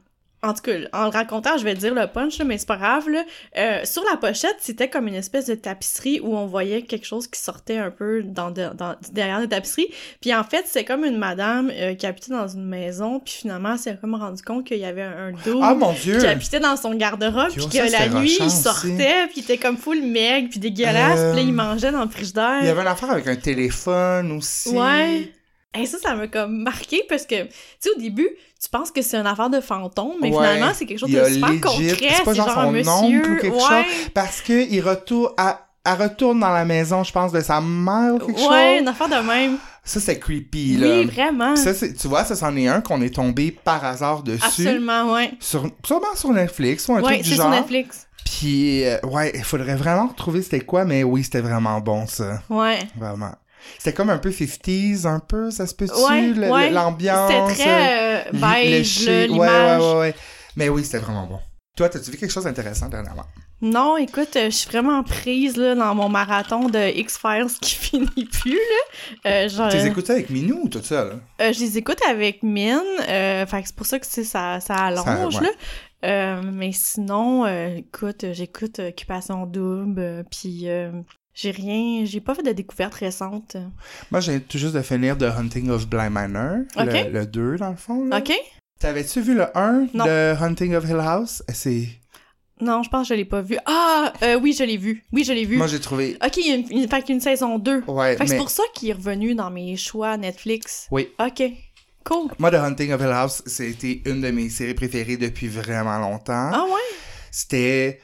[SPEAKER 1] En tout cas, en le racontant, je vais dire le punch, là, mais c'est pas grave. Là. Euh, sur la pochette, c'était comme une espèce de tapisserie où on voyait quelque chose qui sortait un peu dans, de- dans- derrière la tapisserie. Puis en fait, c'est comme une madame euh, qui habitait dans une maison, puis finalement, elle s'est comme rendu compte qu'il y avait un dos
[SPEAKER 2] Ah mon dieu!
[SPEAKER 1] qui habitait dans son garde-robe, puis que
[SPEAKER 2] ça,
[SPEAKER 1] la nuit, il
[SPEAKER 2] rochant aussi.
[SPEAKER 1] sortait, puis il était comme full maigre, puis dégueulasse,
[SPEAKER 2] Euh,
[SPEAKER 1] puis là, il mangeait dans le frigidaire.
[SPEAKER 2] Il y avait une affaire avec un téléphone aussi.
[SPEAKER 1] Ouais. Et ça, ça m'a comme marqué parce que, tu sais, au début, tu penses que c'est une affaire de fantôme, mais
[SPEAKER 2] Ouais.
[SPEAKER 1] finalement, c'est quelque chose de super
[SPEAKER 2] legit-
[SPEAKER 1] concret.
[SPEAKER 2] c'est pas genre
[SPEAKER 1] un
[SPEAKER 2] son
[SPEAKER 1] monsieur.
[SPEAKER 2] oncle ou quelque
[SPEAKER 1] ouais.
[SPEAKER 2] Parce que il retourne, elle retourne dans la maison, je pense, de sa mère ou quelque
[SPEAKER 1] Ouais,
[SPEAKER 2] chose.
[SPEAKER 1] une affaire de même.
[SPEAKER 2] Ça, c'est creepy, là.
[SPEAKER 1] Oui, vraiment.
[SPEAKER 2] Ça, tu vois, ça, c'en est un qu'on est tombé par hasard dessus.
[SPEAKER 1] Absolument, ouais.
[SPEAKER 2] Sur, sûrement sur Netflix ou un
[SPEAKER 1] Ouais,
[SPEAKER 2] truc du
[SPEAKER 1] c'est sur
[SPEAKER 2] genre.
[SPEAKER 1] Netflix.
[SPEAKER 2] Puis, euh, ouais, il faudrait vraiment retrouver c'était quoi, mais oui, c'était vraiment bon, ça.
[SPEAKER 1] Ouais.
[SPEAKER 2] Vraiment. C'était comme un peu 50s, un peu, ça se peut-tu?
[SPEAKER 1] Ouais.
[SPEAKER 2] L'ambiance.
[SPEAKER 1] C'était très euh, beige, là,
[SPEAKER 2] Ouais,
[SPEAKER 1] l'image.
[SPEAKER 2] ouais, ouais, ouais. Mais oui, c'était vraiment bon. Toi, t'as-tu vu quelque chose d'intéressant dernièrement?
[SPEAKER 1] Non, écoute, euh, je suis vraiment prise là, dans mon marathon de X-Files qui finit plus. Là. Euh, genre,
[SPEAKER 2] Tu les écoutes avec Minou ou tout ça, là?
[SPEAKER 1] euh, je les écoute avec Mine, euh, c'est pour ça que ça, ça allonge.
[SPEAKER 2] Ça,
[SPEAKER 1] là. Euh, mais sinon, euh, écoute, euh, j'écoute Occupation Double, euh, puis euh, j'ai rien, j'ai pas fait de découverte récente.
[SPEAKER 2] Moi, j'ai tout juste de finir The Hunting of Bly Manor, le, le 2, dans le fond. Là.
[SPEAKER 1] Ok?
[SPEAKER 2] T'avais-tu vu le 1
[SPEAKER 1] Non.
[SPEAKER 2] de Hunting of Hill House? C'est...
[SPEAKER 1] Non, je pense que je l'ai pas vu. Ah, euh, oui, je l'ai vu. Oui, je l'ai vu.
[SPEAKER 2] Moi, j'ai trouvé...
[SPEAKER 1] Ok, il y a une, une- fait une saison 2.
[SPEAKER 2] Ouais,
[SPEAKER 1] Fait
[SPEAKER 2] mais...
[SPEAKER 1] c'est pour ça qu'il est revenu dans mes choix Netflix.
[SPEAKER 2] Oui.
[SPEAKER 1] Ok. Cool.
[SPEAKER 2] Moi, The Hunting of Hill House, c'était une de mes séries préférées depuis vraiment longtemps.
[SPEAKER 1] Ah ouais?
[SPEAKER 2] C'était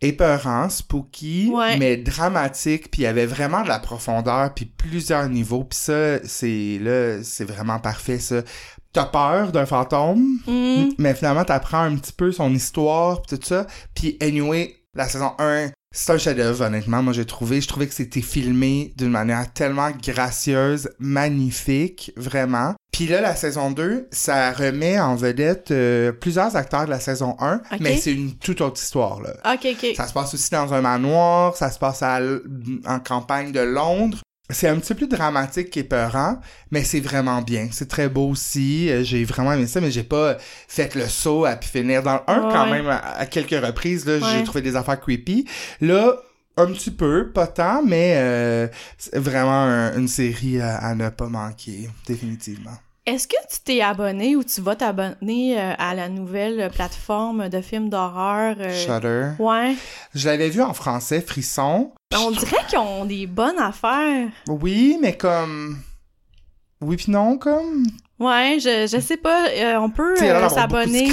[SPEAKER 2] épeurant, spooky,
[SPEAKER 1] Ouais.
[SPEAKER 2] mais dramatique, puis il y avait vraiment de la profondeur, puis plusieurs niveaux, puis ça, c'est là, c'est vraiment parfait, ça. T'as peur d'un fantôme,
[SPEAKER 1] Hmm.
[SPEAKER 2] mais finalement, t'apprends un petit peu son histoire, pis tout ça. Puis, anyway, la saison 1, c'est un chef-d'œuvre, honnêtement. Moi, j'ai trouvé, je trouvais que c'était filmé d'une manière tellement gracieuse, magnifique, vraiment. Puis là, la saison 2, ça remet en vedette euh, plusieurs acteurs de la saison 1,
[SPEAKER 1] Ok.
[SPEAKER 2] mais c'est une toute autre histoire, là.
[SPEAKER 1] Ok, ok.
[SPEAKER 2] Ça se passe aussi dans un manoir, ça se passe à en campagne de Londres. C'est un petit peu plus dramatique qu'épeurant, mais c'est vraiment bien. C'est très beau aussi. Euh, J'ai vraiment aimé ça, mais j'ai pas fait le saut à finir dans le 1 quand même à, quelques reprises. Là,
[SPEAKER 1] Ouais.
[SPEAKER 2] j'ai trouvé des affaires creepy. Là, un petit peu, pas tant, mais euh, c'est vraiment un- une série à, à ne pas manquer, définitivement.
[SPEAKER 1] Est-ce que tu t'es abonné ou tu vas t'abonner euh, à la nouvelle plateforme de films d'horreur? euh,
[SPEAKER 2] Shudder.
[SPEAKER 1] Ouais.
[SPEAKER 2] Je l'avais vu en français, Frisson.
[SPEAKER 1] On dirait qu'ils ont des bonnes affaires.
[SPEAKER 2] Oui, mais comme... Oui puis non, comme...
[SPEAKER 1] Ouais, je, je sais pas. euh, on peut euh, s'abonner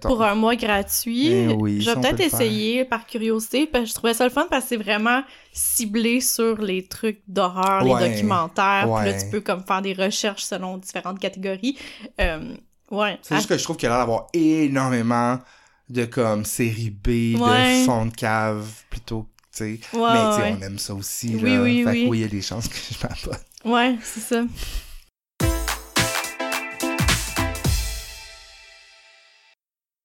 [SPEAKER 1] pour un mois gratuit.
[SPEAKER 2] Eh oui,
[SPEAKER 1] je vais peut-être
[SPEAKER 2] peut le faire.
[SPEAKER 1] essayer par curiosité, parce que je trouvais ça le fun parce que c'est vraiment ciblé sur les trucs d'horreur,
[SPEAKER 2] Ouais.
[SPEAKER 1] les documentaires. Puis là,
[SPEAKER 2] Ouais.
[SPEAKER 1] tu peux comme faire des recherches selon différentes catégories. Euh, ouais.
[SPEAKER 2] C'est juste que je trouve qu'il y a l'air d'avoir énormément de comme série B,
[SPEAKER 1] Ouais.
[SPEAKER 2] de fond de cave, plutôt, tu sais.
[SPEAKER 1] Ouais,
[SPEAKER 2] mais tu sais,
[SPEAKER 1] ouais.
[SPEAKER 2] on aime ça aussi,
[SPEAKER 1] Oui,
[SPEAKER 2] là.
[SPEAKER 1] oui,
[SPEAKER 2] fait
[SPEAKER 1] oui,
[SPEAKER 2] il y a des chances que je m'abonne.
[SPEAKER 1] Ouais, c'est ça.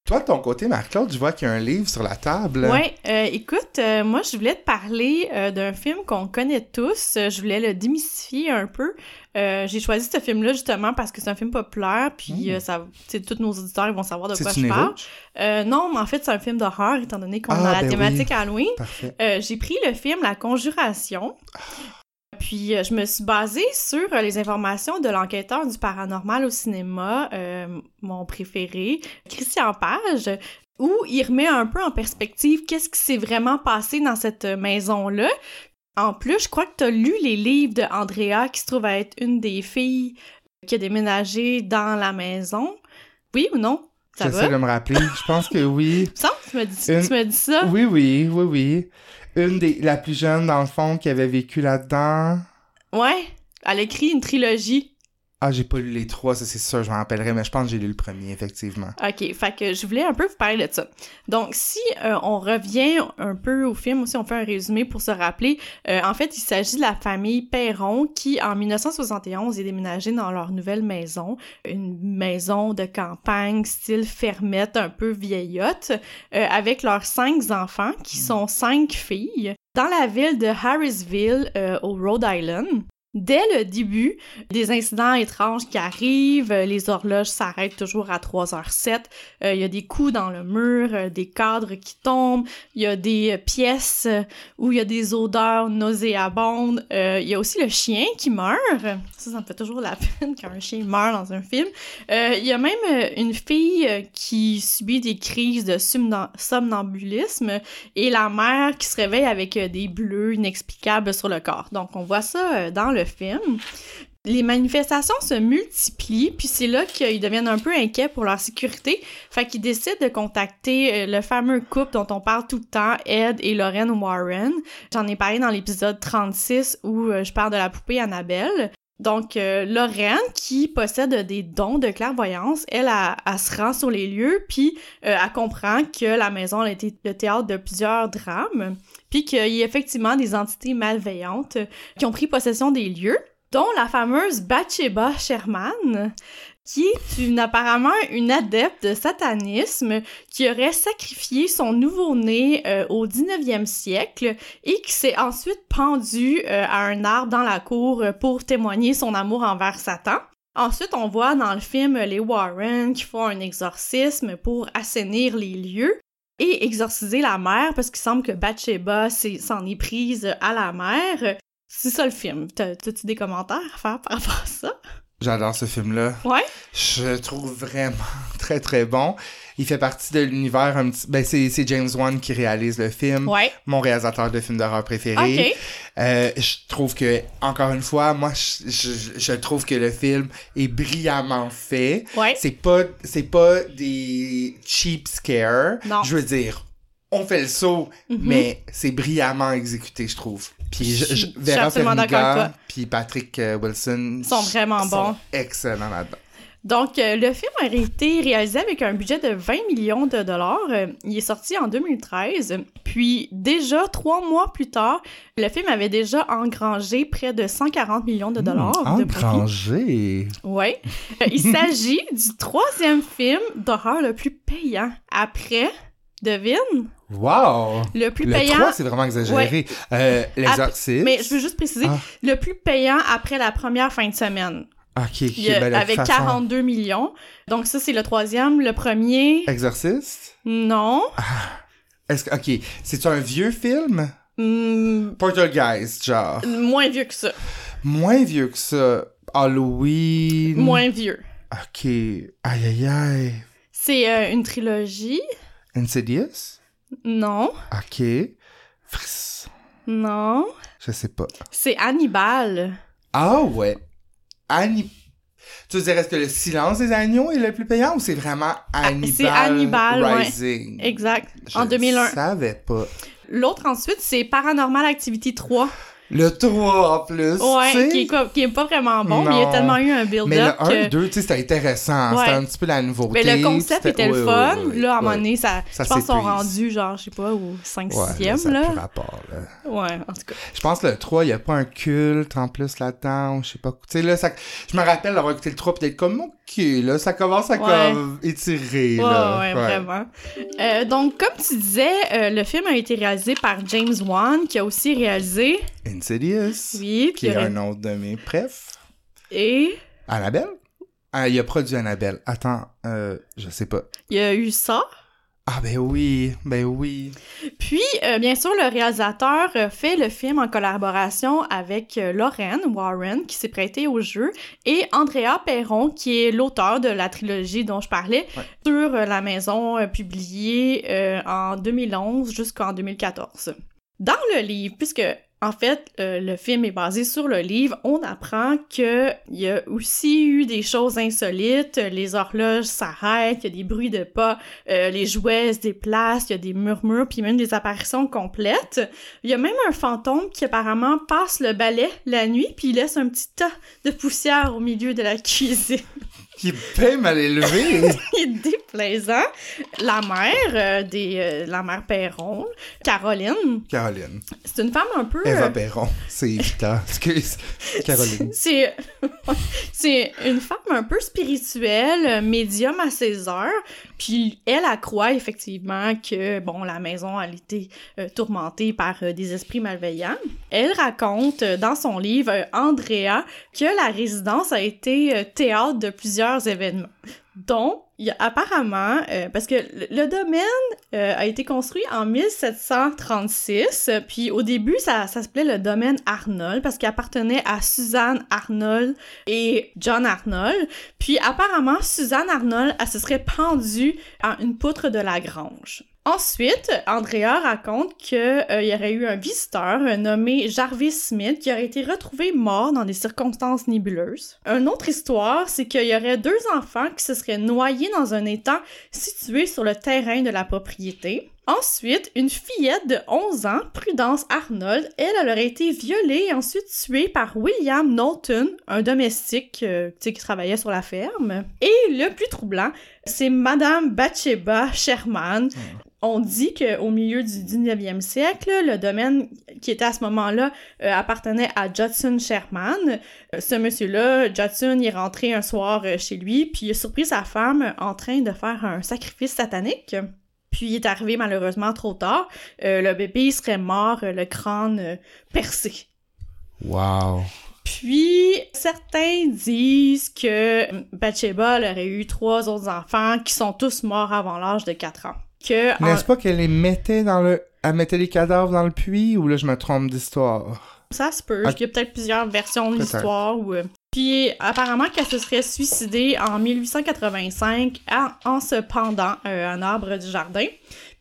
[SPEAKER 2] Toi, de ton côté, Marc-Claude, je vois qu'il y a un livre sur la table.
[SPEAKER 1] Ouais, euh, écoute, euh, moi je voulais te parler euh, d'un film qu'on connaît tous. Je voulais le démystifier un peu. J'ai choisi ce film-là justement parce que c'est un film populaire, puis
[SPEAKER 2] Mm.
[SPEAKER 1] euh, ça, sais, tous nos auditeurs ils vont savoir de quoi je parle. non, mais en fait c'est un film d'horreur étant donné qu'on
[SPEAKER 2] Ah,
[SPEAKER 1] a la
[SPEAKER 2] ben
[SPEAKER 1] thématique Halloween.
[SPEAKER 2] Parfait.
[SPEAKER 1] Euh, J'ai pris le film La Conjuration. Puis euh, je me suis basée sur euh, les informations de l'enquêteur du paranormal au cinéma, euh, mon préféré, Christian Page, où il remet un peu en perspective qu'est-ce qui s'est vraiment passé dans cette maison-là. En plus, je crois que tu as lu les livres de Andrea, qui se trouve à être une des filles qui a déménagé dans la maison. Oui ou non? Ça va?
[SPEAKER 2] J'essaie de me rappeler. Je pense que oui.
[SPEAKER 1] Que tu me dis, tu me dis ça?
[SPEAKER 2] Oui, oui, oui, oui. Une des, la plus jeune, dans le fond, qui avait vécu là-dedans.
[SPEAKER 1] Ouais, elle écrit une trilogie.
[SPEAKER 2] Ah, j'ai pas lu les trois, ça c'est sûr, je m'en rappellerai, mais je pense que j'ai lu le premier, effectivement.
[SPEAKER 1] OK, fait que je voulais un peu vous parler de ça. Donc, si euh, on revient un peu au film, aussi on fait un résumé pour se rappeler, euh, en fait, il s'agit de la famille Perron qui, en 1971, est déménagée dans leur nouvelle maison, une maison de campagne style fermette, un peu vieillotte, euh, avec leurs cinq enfants, qui sont cinq filles, dans la ville de Harrisville, au Rhode Island. Dès le début, des incidents étranges qui arrivent, euh, les horloges s'arrêtent toujours à 3h07, euh, il y a des coups dans le mur, euh, des cadres qui tombent, il y a des pièces où il y a des odeurs nauséabondes, il y a aussi le chien qui meurt, ça, ça me fait toujours la peine quand un chien meurt dans un film. Il y a même une fille qui subit des crises de somna- somnambulisme et la mère qui se réveille avec des bleus inexplicables sur le corps. Donc on voit ça dans le film. Les manifestations se multiplient, puis c'est là qu'ils deviennent un peu inquiets pour leur sécurité. Fait qu'ils décident de contacter euh, le fameux couple dont on parle tout le temps, Ed et Lorraine Warren. J'en ai parlé dans l'épisode 36 où euh, je parle de la poupée Annabelle. Donc, euh, Lorraine, qui possède des dons de clairvoyance, elle, elle se rend sur les lieux, puis euh, elle comprend que la maison a été le théâtre de plusieurs drames, qu'il y a effectivement des entités malveillantes euh, qui ont pris possession des lieux, dont la fameuse Bathsheba Sherman, qui est apparemment une adepte de satanisme qui aurait sacrifié son nouveau-né euh, au 19e siècle et qui s'est ensuite pendue euh, à un arbre dans la cour pour témoigner son amour envers Satan. Ensuite, on voit dans le film les Warren qui font un exorcisme pour assainir les lieux et exorciser la mère parce qu'il semble que Bathsheba s'en est prise à la mère. C'est ça le film. T'as- T'as-tu des commentaires à faire par rapport à ça?
[SPEAKER 2] J'adore ce film-là.
[SPEAKER 1] Ouais?
[SPEAKER 2] Je le trouve vraiment très très bon. Il fait partie de l'univers un petit... Ben, c'est, James Wan qui réalise le film.
[SPEAKER 1] Ouais.
[SPEAKER 2] Mon réalisateur de films d'horreur préféré. Euh, je trouve que, encore une fois, moi, je, je, je trouve que le film est brillamment fait.
[SPEAKER 1] Ouais.
[SPEAKER 2] C'est pas, pas des cheap scares.
[SPEAKER 1] Non.
[SPEAKER 2] Je veux dire, on fait le saut,
[SPEAKER 1] Mhm.
[SPEAKER 2] mais c'est brillamment exécuté, je trouve. Puis je,
[SPEAKER 1] Je-
[SPEAKER 2] Vera Farmiga, puis Patrick euh, Wilson
[SPEAKER 1] Sont vraiment
[SPEAKER 2] sont
[SPEAKER 1] bons.
[SPEAKER 2] excellents là-dedans.
[SPEAKER 1] Donc, euh, le film a été réalisé avec un budget de 20 millions de dollars. Euh, il est sorti en 2013. Puis, déjà, trois mois plus tard, le film avait déjà engrangé près de 140 millions de dollars de profit.
[SPEAKER 2] Engrangé?
[SPEAKER 1] Euh, il s'agit du troisième film d'horreur le plus payant après Devine.
[SPEAKER 2] Wow!
[SPEAKER 1] Le plus
[SPEAKER 2] Le
[SPEAKER 1] payant.
[SPEAKER 2] 3, c'est vraiment exagéré. Euh, L'exorciste.
[SPEAKER 1] Mais je veux juste préciser,
[SPEAKER 2] Ah.
[SPEAKER 1] le plus payant après la première fin de semaine.
[SPEAKER 2] Ok, ok,
[SPEAKER 1] Il y a-
[SPEAKER 2] ben,
[SPEAKER 1] avec
[SPEAKER 2] façon-
[SPEAKER 1] 42 millions. Donc ça, c'est le troisième. Le premier,
[SPEAKER 2] Exorciste?
[SPEAKER 1] non.
[SPEAKER 2] Est-ce que, ok, c'est un vieux film?
[SPEAKER 1] Hmm,
[SPEAKER 2] Poltergeist, genre.
[SPEAKER 1] moins vieux que ça.
[SPEAKER 2] Moins vieux que ça. Halloween.
[SPEAKER 1] Moins vieux.
[SPEAKER 2] Ok. Aïe, aïe, aïe.
[SPEAKER 1] C'est euh, une trilogie.
[SPEAKER 2] Insidious?
[SPEAKER 1] Non.
[SPEAKER 2] Ok. Fris-
[SPEAKER 1] Non.
[SPEAKER 2] Je sais pas.
[SPEAKER 1] C'est Hannibal.
[SPEAKER 2] Ah ouais. Annie. Tu dirais, est-ce que le silence des agneaux est le plus payant ou c'est vraiment Hannibal,
[SPEAKER 1] c'est Hannibal, ouais.
[SPEAKER 2] Rising?
[SPEAKER 1] Exact.
[SPEAKER 2] Je
[SPEAKER 1] en 2001.
[SPEAKER 2] savais pas.
[SPEAKER 1] L'autre ensuite, c'est Paranormal Activity 3.
[SPEAKER 2] Le 3 en plus.
[SPEAKER 1] Ouais, qui est, quoi- qui est pas vraiment bon, mais il y a tellement eu un
[SPEAKER 2] Mais
[SPEAKER 1] build-up
[SPEAKER 2] le 1
[SPEAKER 1] que...
[SPEAKER 2] 2, tu sais, c'était intéressant.
[SPEAKER 1] Ouais.
[SPEAKER 2] C'était un petit peu la nouveauté.
[SPEAKER 1] Mais le concept était le fun.
[SPEAKER 2] ouais, ouais,
[SPEAKER 1] là, à un moment donné, ça,
[SPEAKER 2] Ça
[SPEAKER 1] je pense qu'ils sont rendus, genre, je sais pas, au 5-6e,
[SPEAKER 2] Ouais, là, rapport.
[SPEAKER 1] Ouais, en tout cas.
[SPEAKER 2] Je pense que le 3, il n'y a pas un culte en plus là-dedans, je sais pas. Tu sais, là, ça... je me rappelle d'avoir écouté le 3 pis d'être comme, ok, là, ça commence à comme étirer,
[SPEAKER 1] Ouais,
[SPEAKER 2] là.
[SPEAKER 1] ouais, vraiment. Euh, donc, comme tu disais, euh, le film a été réalisé par James Wan, qui a aussi réalisé...
[SPEAKER 2] Insidious.
[SPEAKER 1] Oui,
[SPEAKER 2] Qui est un autre de mes prefs.
[SPEAKER 1] Et?
[SPEAKER 2] Annabelle? Ah, il a produit Annabelle. Attends, euh, je sais pas.
[SPEAKER 1] il y a eu ça?
[SPEAKER 2] Ah, ben oui, ben oui.
[SPEAKER 1] Puis, euh, bien sûr, le réalisateur euh, fait le film en collaboration avec euh, Lorraine Warren, qui s'est prêtée au jeu, et Andrea Perron, qui est l'auteur de la trilogie dont je parlais,
[SPEAKER 2] Ouais.
[SPEAKER 1] sur la maison euh, publiée euh, en 2011 jusqu'en 2014. Dans le livre, puisque en fait, euh, le film est basé sur le livre. On apprend que il y a aussi eu des choses insolites. Les horloges s'arrêtent, il y a des bruits de pas, euh, les jouets se déplacent, il y a des murmures, puis même des apparitions complètes. Il y a même un fantôme qui apparemment passe le balai la nuit, puis il laisse un petit tas de poussière au milieu de la cuisine.
[SPEAKER 2] Il est bien mal élevé.
[SPEAKER 1] il est déplaisant. La mère euh, des, euh, la mère Perron, Caroline,
[SPEAKER 2] Caroline.
[SPEAKER 1] c'est une femme un peu.
[SPEAKER 2] Eva
[SPEAKER 1] euh,
[SPEAKER 2] Perron. C'est évident. Excuse. Caroline.
[SPEAKER 1] C'est c'est une femme un peu spirituelle, euh, médium à ses heures, puis elle, elle croit effectivement que, bon, la maison, elle était euh, tourmentée par euh, des esprits malveillants. Elle raconte euh, dans son livre, Andrea, que la résidence a été théâtre de plusieurs événements, dont il y a apparemment, euh, parce que le, domaine euh, a été construit en 1736, euh, puis au début, ça, ça s'appelait le domaine Arnold, parce qu'il appartenait à Suzanne Arnold et John Arnold. Puis apparemment, Suzanne Arnold, elle se serait pendue à une poutre de la grange. Ensuite, Andrea raconte qu'il y aurait eu un visiteur euh, nommé Jarvis Smith qui aurait été retrouvé mort dans des circonstances nébuleuses. Une autre histoire, c'est qu'il y aurait deux enfants qui se seraient noyés dans un étang situé sur le terrain de la propriété. Ensuite, une fillette de 11 ans, Prudence Arnold, elle, elle aurait été violée et ensuite tuée par William Knowlton, un domestique euh, qui travaillait sur la ferme. Et le plus troublant, c'est Madame Bathsheba Sherman. On dit qu'au milieu du 19e siècle, le domaine qui était à ce moment-là euh, appartenait à Judson Sherman. Euh, ce monsieur-là, Judson, est rentré un soir euh, chez lui, puis il a surpris sa femme en train de faire un sacrifice satanique. Puis il est arrivé malheureusement trop tard. Le bébé serait mort, le crâne percé.
[SPEAKER 2] Wow.
[SPEAKER 1] Puis, certains disent que Bathsheba elle aurait eu trois autres enfants qui sont tous morts avant l'âge de 4 ans. Que en-
[SPEAKER 2] N'est-ce pas qu'elle les mettait dans le. Elle mettait les cadavres dans le puits ou là je me trompe d'histoire?
[SPEAKER 1] ça se peut.
[SPEAKER 2] Ah.
[SPEAKER 1] Il y a peut-être plusieurs versions de l'histoire. Ou... euh, Puis apparemment qu'elle se serait suicidée en 1885 en, en se pendant euh, à un arbre du jardin.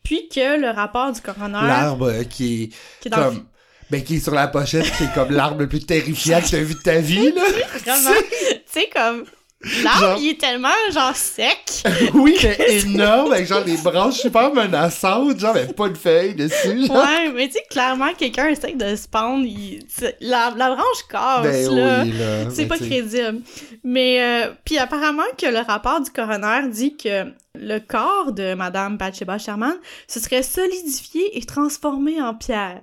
[SPEAKER 1] Puis que le rapport du coroner...
[SPEAKER 2] L'arbre qui est,
[SPEAKER 1] Qui est dans le-
[SPEAKER 2] comme... Ben, qui est sur la pochette, qui est comme l'arbre le plus terrifiant que t'as vu de ta vie, là.
[SPEAKER 1] Vraiment. tu sais, comme... L'arbre,
[SPEAKER 2] Genre-
[SPEAKER 1] il est tellement, genre, sec.
[SPEAKER 2] oui, mais énorme, avec genre des branches super menaçantes, genre, mais pas de feuilles dessus, genre.
[SPEAKER 1] Ouais, mais tu sais, clairement, quelqu'un essaie de se pendre, il- c'est- la, la branche casse,
[SPEAKER 2] Ben
[SPEAKER 1] là.
[SPEAKER 2] oui, là.
[SPEAKER 1] C'est
[SPEAKER 2] Ben,
[SPEAKER 1] pas crédible. Mais, euh, puis apparemment que le rapport du coroner dit que le corps de Madame Bathsheba Sherman se serait solidifié et transformé en pierre.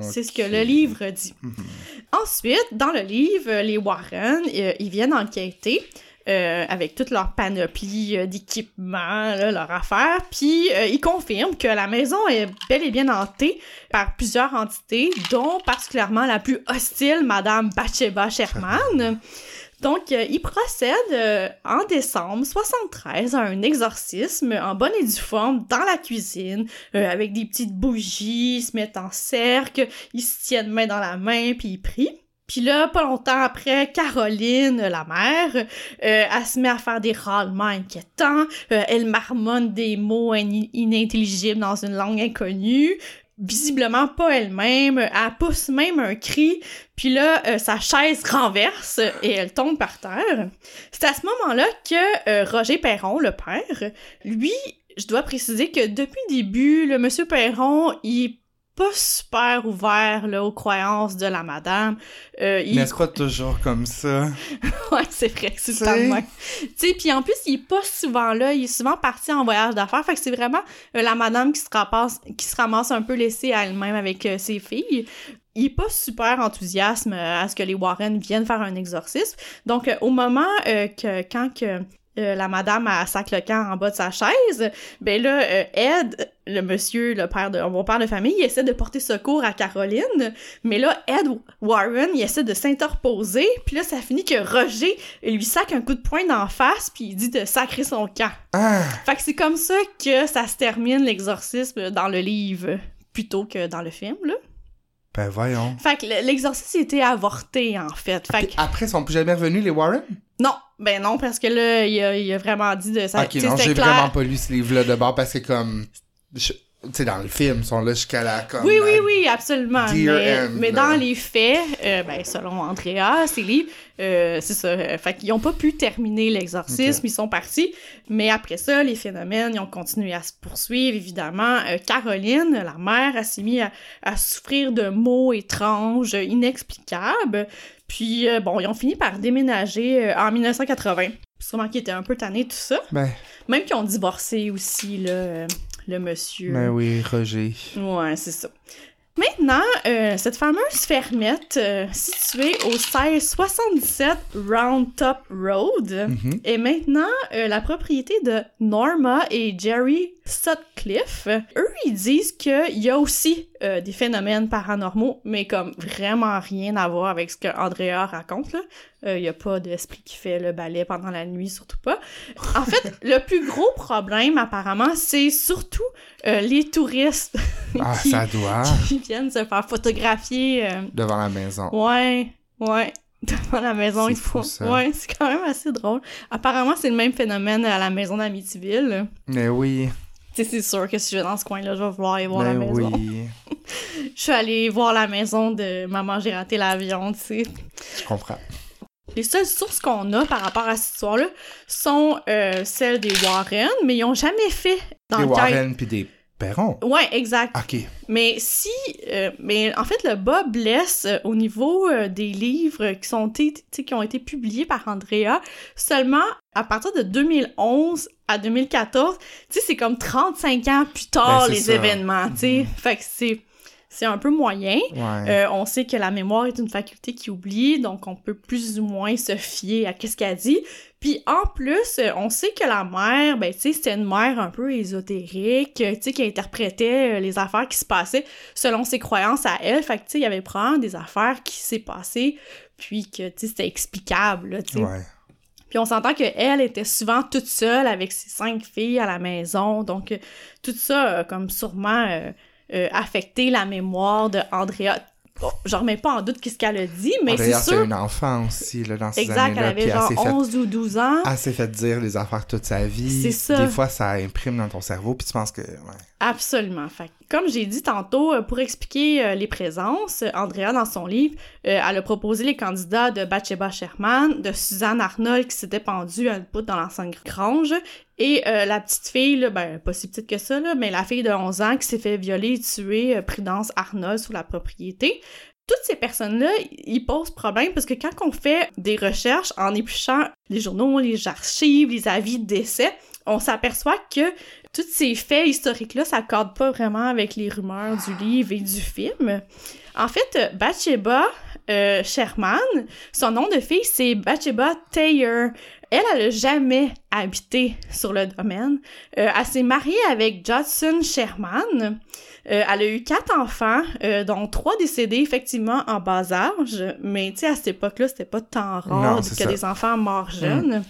[SPEAKER 1] C'est ce que le livre dit.
[SPEAKER 2] Mhm.
[SPEAKER 1] Ensuite, dans le livre, les Warren, euh, ils viennent enquêter euh, avec toute leur panoplie euh, d'équipements, leur affaire, puis euh, ils confirment que la maison est bel et bien hantée par plusieurs entités, dont particulièrement la plus hostile, Madame Bathsheba Sherman. Donc, euh, ils procèdent euh, en décembre 73 à un exorcisme en bonne et due forme dans la cuisine, euh, avec des petites bougies, ils se mettent en cercle, ils se tiennent main dans la main, puis ils prient. Puis là, pas longtemps après, Caroline, la mère, euh, elle se met à faire des râlements inquiétants, euh, elle marmonne des mots in- inintelligibles dans une langue inconnue, visiblement pas elle-même, elle pousse même un cri, puis là, euh, sa chaise renverse et elle tombe par terre. C'est à ce moment-là que euh, Roger Perron, le père, lui, je dois préciser que depuis le début, le monsieur Perron, il pas super ouvert là, aux croyances de la madame. Euh, il
[SPEAKER 2] Mais c'est pas toujours comme ça.
[SPEAKER 1] Ouais, c'est vrai que c'est le temps de
[SPEAKER 2] sais.
[SPEAKER 1] même. Tu sais, puis en plus, il est pas souvent là, il est souvent parti en voyage d'affaires, fait que c'est vraiment euh, la madame qui se ramasse, qui se ramasse un peu laissée à elle-même avec euh, ses filles. Il est pas super enthousiasme à ce que les Warren viennent faire un exorcisme. Donc, euh, au moment euh, que, quand que euh, la madame a sac le camp en bas de sa chaise, ben là, euh, Ed, le monsieur, le père de, mon père de famille, il essaie de porter secours à Caroline, mais là, Ed Warren, il essaie de s'interposer, puis là, ça finit que Roger lui sac un coup de poing d'en face, puis il dit de sacrer son camp.
[SPEAKER 2] Ah!
[SPEAKER 1] Fait que c'est comme ça que ça se termine l'exorcisme dans le livre, plutôt que dans le film, là.
[SPEAKER 2] Ben voyons.
[SPEAKER 1] Fait que le- l'exorcisme était avorté, en fait. Fait que,
[SPEAKER 2] Après, ils sont plus jamais revenus, les Warren?
[SPEAKER 1] Non, ben non, parce que là, il a, il a vraiment dit de ça.
[SPEAKER 2] ok, non, j'ai
[SPEAKER 1] clair.
[SPEAKER 2] vraiment pas lu ce livre-là de bord parce que comme... je- Tu sais, dans le film, ils sont là jusqu'à la... Comme,
[SPEAKER 1] Oui, oui, oui, absolument. Mais, dans les faits, euh, ben, selon Andrea, ses livres, euh, c'est ça. euh, fait qu'ils ont pas pu terminer l'exorcisme, ils sont partis. Mais après ça, les phénomènes, ils ont continué à se poursuivre, évidemment. Caroline, la mère, elle s'est mise à, à souffrir de maux étranges, inexplicables. Puis, euh, bon, ils ont fini par déménager euh, en 1980. Sûrement qu'ils étaient un peu tannés, tout ça.
[SPEAKER 2] Ben,
[SPEAKER 1] Même qu'ils ont divorcé aussi, là, le monsieur.
[SPEAKER 2] ben oui, Roger.
[SPEAKER 1] Ouais, c'est ça. Maintenant, euh, cette fameuse fermette euh, située au 1677 Round Top Road
[SPEAKER 2] Mhm.
[SPEAKER 1] est maintenant euh, la propriété de Norma et Jerry Sutcliffe. Eux, ils disent qu'il y a aussi euh, des phénomènes paranormaux, mais comme vraiment rien à voir avec ce que Andrea raconte. Euh, Il y a pas d'esprit qui fait le ballet pendant la nuit, surtout pas. En fait, le plus gros problème, apparemment, c'est surtout euh, les touristes
[SPEAKER 2] Ah,
[SPEAKER 1] qui,
[SPEAKER 2] ça doit.
[SPEAKER 1] qui viennent se faire photographier. euh,
[SPEAKER 2] Devant la maison.
[SPEAKER 1] Ouais, ouais. Devant la maison,
[SPEAKER 2] C'est
[SPEAKER 1] il faut.
[SPEAKER 2] ça.
[SPEAKER 1] Ouais, c'est quand même assez drôle. Apparemment, c'est le même phénomène à la maison d'Amityville.
[SPEAKER 2] Mais oui.
[SPEAKER 1] Sais, c'est sûr que si je vais dans ce coin-là, je vais vouloir aller voir la maison.
[SPEAKER 2] oui.
[SPEAKER 1] Je suis allée voir la maison de Maman, j'ai raté l'avion, tu sais.
[SPEAKER 2] Je comprends.
[SPEAKER 1] Les seules sources qu'on a par rapport à cette histoire-là sont euh, celles des Warren, mais ils ont jamais fait
[SPEAKER 2] Des
[SPEAKER 1] d'enquête.
[SPEAKER 2] Warren puis des Perron.
[SPEAKER 1] Ouais, exact.
[SPEAKER 2] Ok.
[SPEAKER 1] Mais si, euh, mais en fait, le bas blesse euh, au niveau euh, des livres qui sont qui ont été publiés par Andrea seulement à partir de 2011 à 2014. Tu sais, c'est comme 35 ans plus tard
[SPEAKER 2] Ben,
[SPEAKER 1] les
[SPEAKER 2] ça.
[SPEAKER 1] événements, tu sais. Fait que c'est c'est un peu moyen.
[SPEAKER 2] Ouais.
[SPEAKER 1] Euh, on sait que la mémoire est une faculté qui oublie, donc on peut plus ou moins se fier à ce qu'elle dit. Puis en plus, euh, on sait que la mère, ben tu sais, c'était une mère un peu ésotérique, euh, tu sais, qui interprétait les affaires qui se passaient selon ses croyances à elle. Fait que tu sais, il y avait probablement des affaires qui s'est passées, puis que tu sais, c'était explicable, tu sais.
[SPEAKER 2] ouais.
[SPEAKER 1] Puis on s'entend qu'elle était souvent toute seule avec ses cinq filles à la maison. Donc, tout ça comme sûrement euh, euh, affecté la mémoire de Andrea. Bon, je remets pas en doute qu'est-ce qu'elle a dit, mais c'est
[SPEAKER 2] D'ailleurs, c'est
[SPEAKER 1] sûr.
[SPEAKER 2] une enfant aussi, là, dans ces
[SPEAKER 1] Exact, elle
[SPEAKER 2] années-là.
[SPEAKER 1] avait
[SPEAKER 2] puis
[SPEAKER 1] genre
[SPEAKER 2] elle s'est fait
[SPEAKER 1] 11 ou 12 ans.
[SPEAKER 2] Elle s'est fait dire les affaires toute sa vie.
[SPEAKER 1] C'est ça.
[SPEAKER 2] Des fois, ça imprime dans ton cerveau, puis tu penses que... Ouais.
[SPEAKER 1] Absolument. Fait, comme j'ai dit tantôt, euh, pour expliquer euh, les présences, Andrea, dans son livre, euh, elle a proposé les candidats de Bathsheba Sherman, de Suzanne Arnold qui s'était pendue à une poutre dans l'ancienne grange, et la petite fille, là, ben pas si petite que ça, mais la fille de 11 ans qui s'est fait violer et tuer Prudence Arnold sous la propriété. Toutes ces personnes-là, ils posent problème parce que quand on fait des recherches en épluchant les journaux, les archives, les avis de décès, on s'aperçoit que tous ces faits historiques-là s'accordent pas vraiment avec les rumeurs du livre et du film. En fait, Bathsheba euh, Sherman, son nom de fille, c'est Bathsheba Taylor. Elle, elle a jamais habité sur le domaine. Euh, elle s'est mariée avec Judson Sherman. Euh, elle a eu quatre enfants, euh, dont trois décédés effectivement en bas âge, mais tu sais, à cette époque-là, c'était pas tant rare
[SPEAKER 2] Non,
[SPEAKER 1] que
[SPEAKER 2] ça.
[SPEAKER 1] des enfants morts jeunes.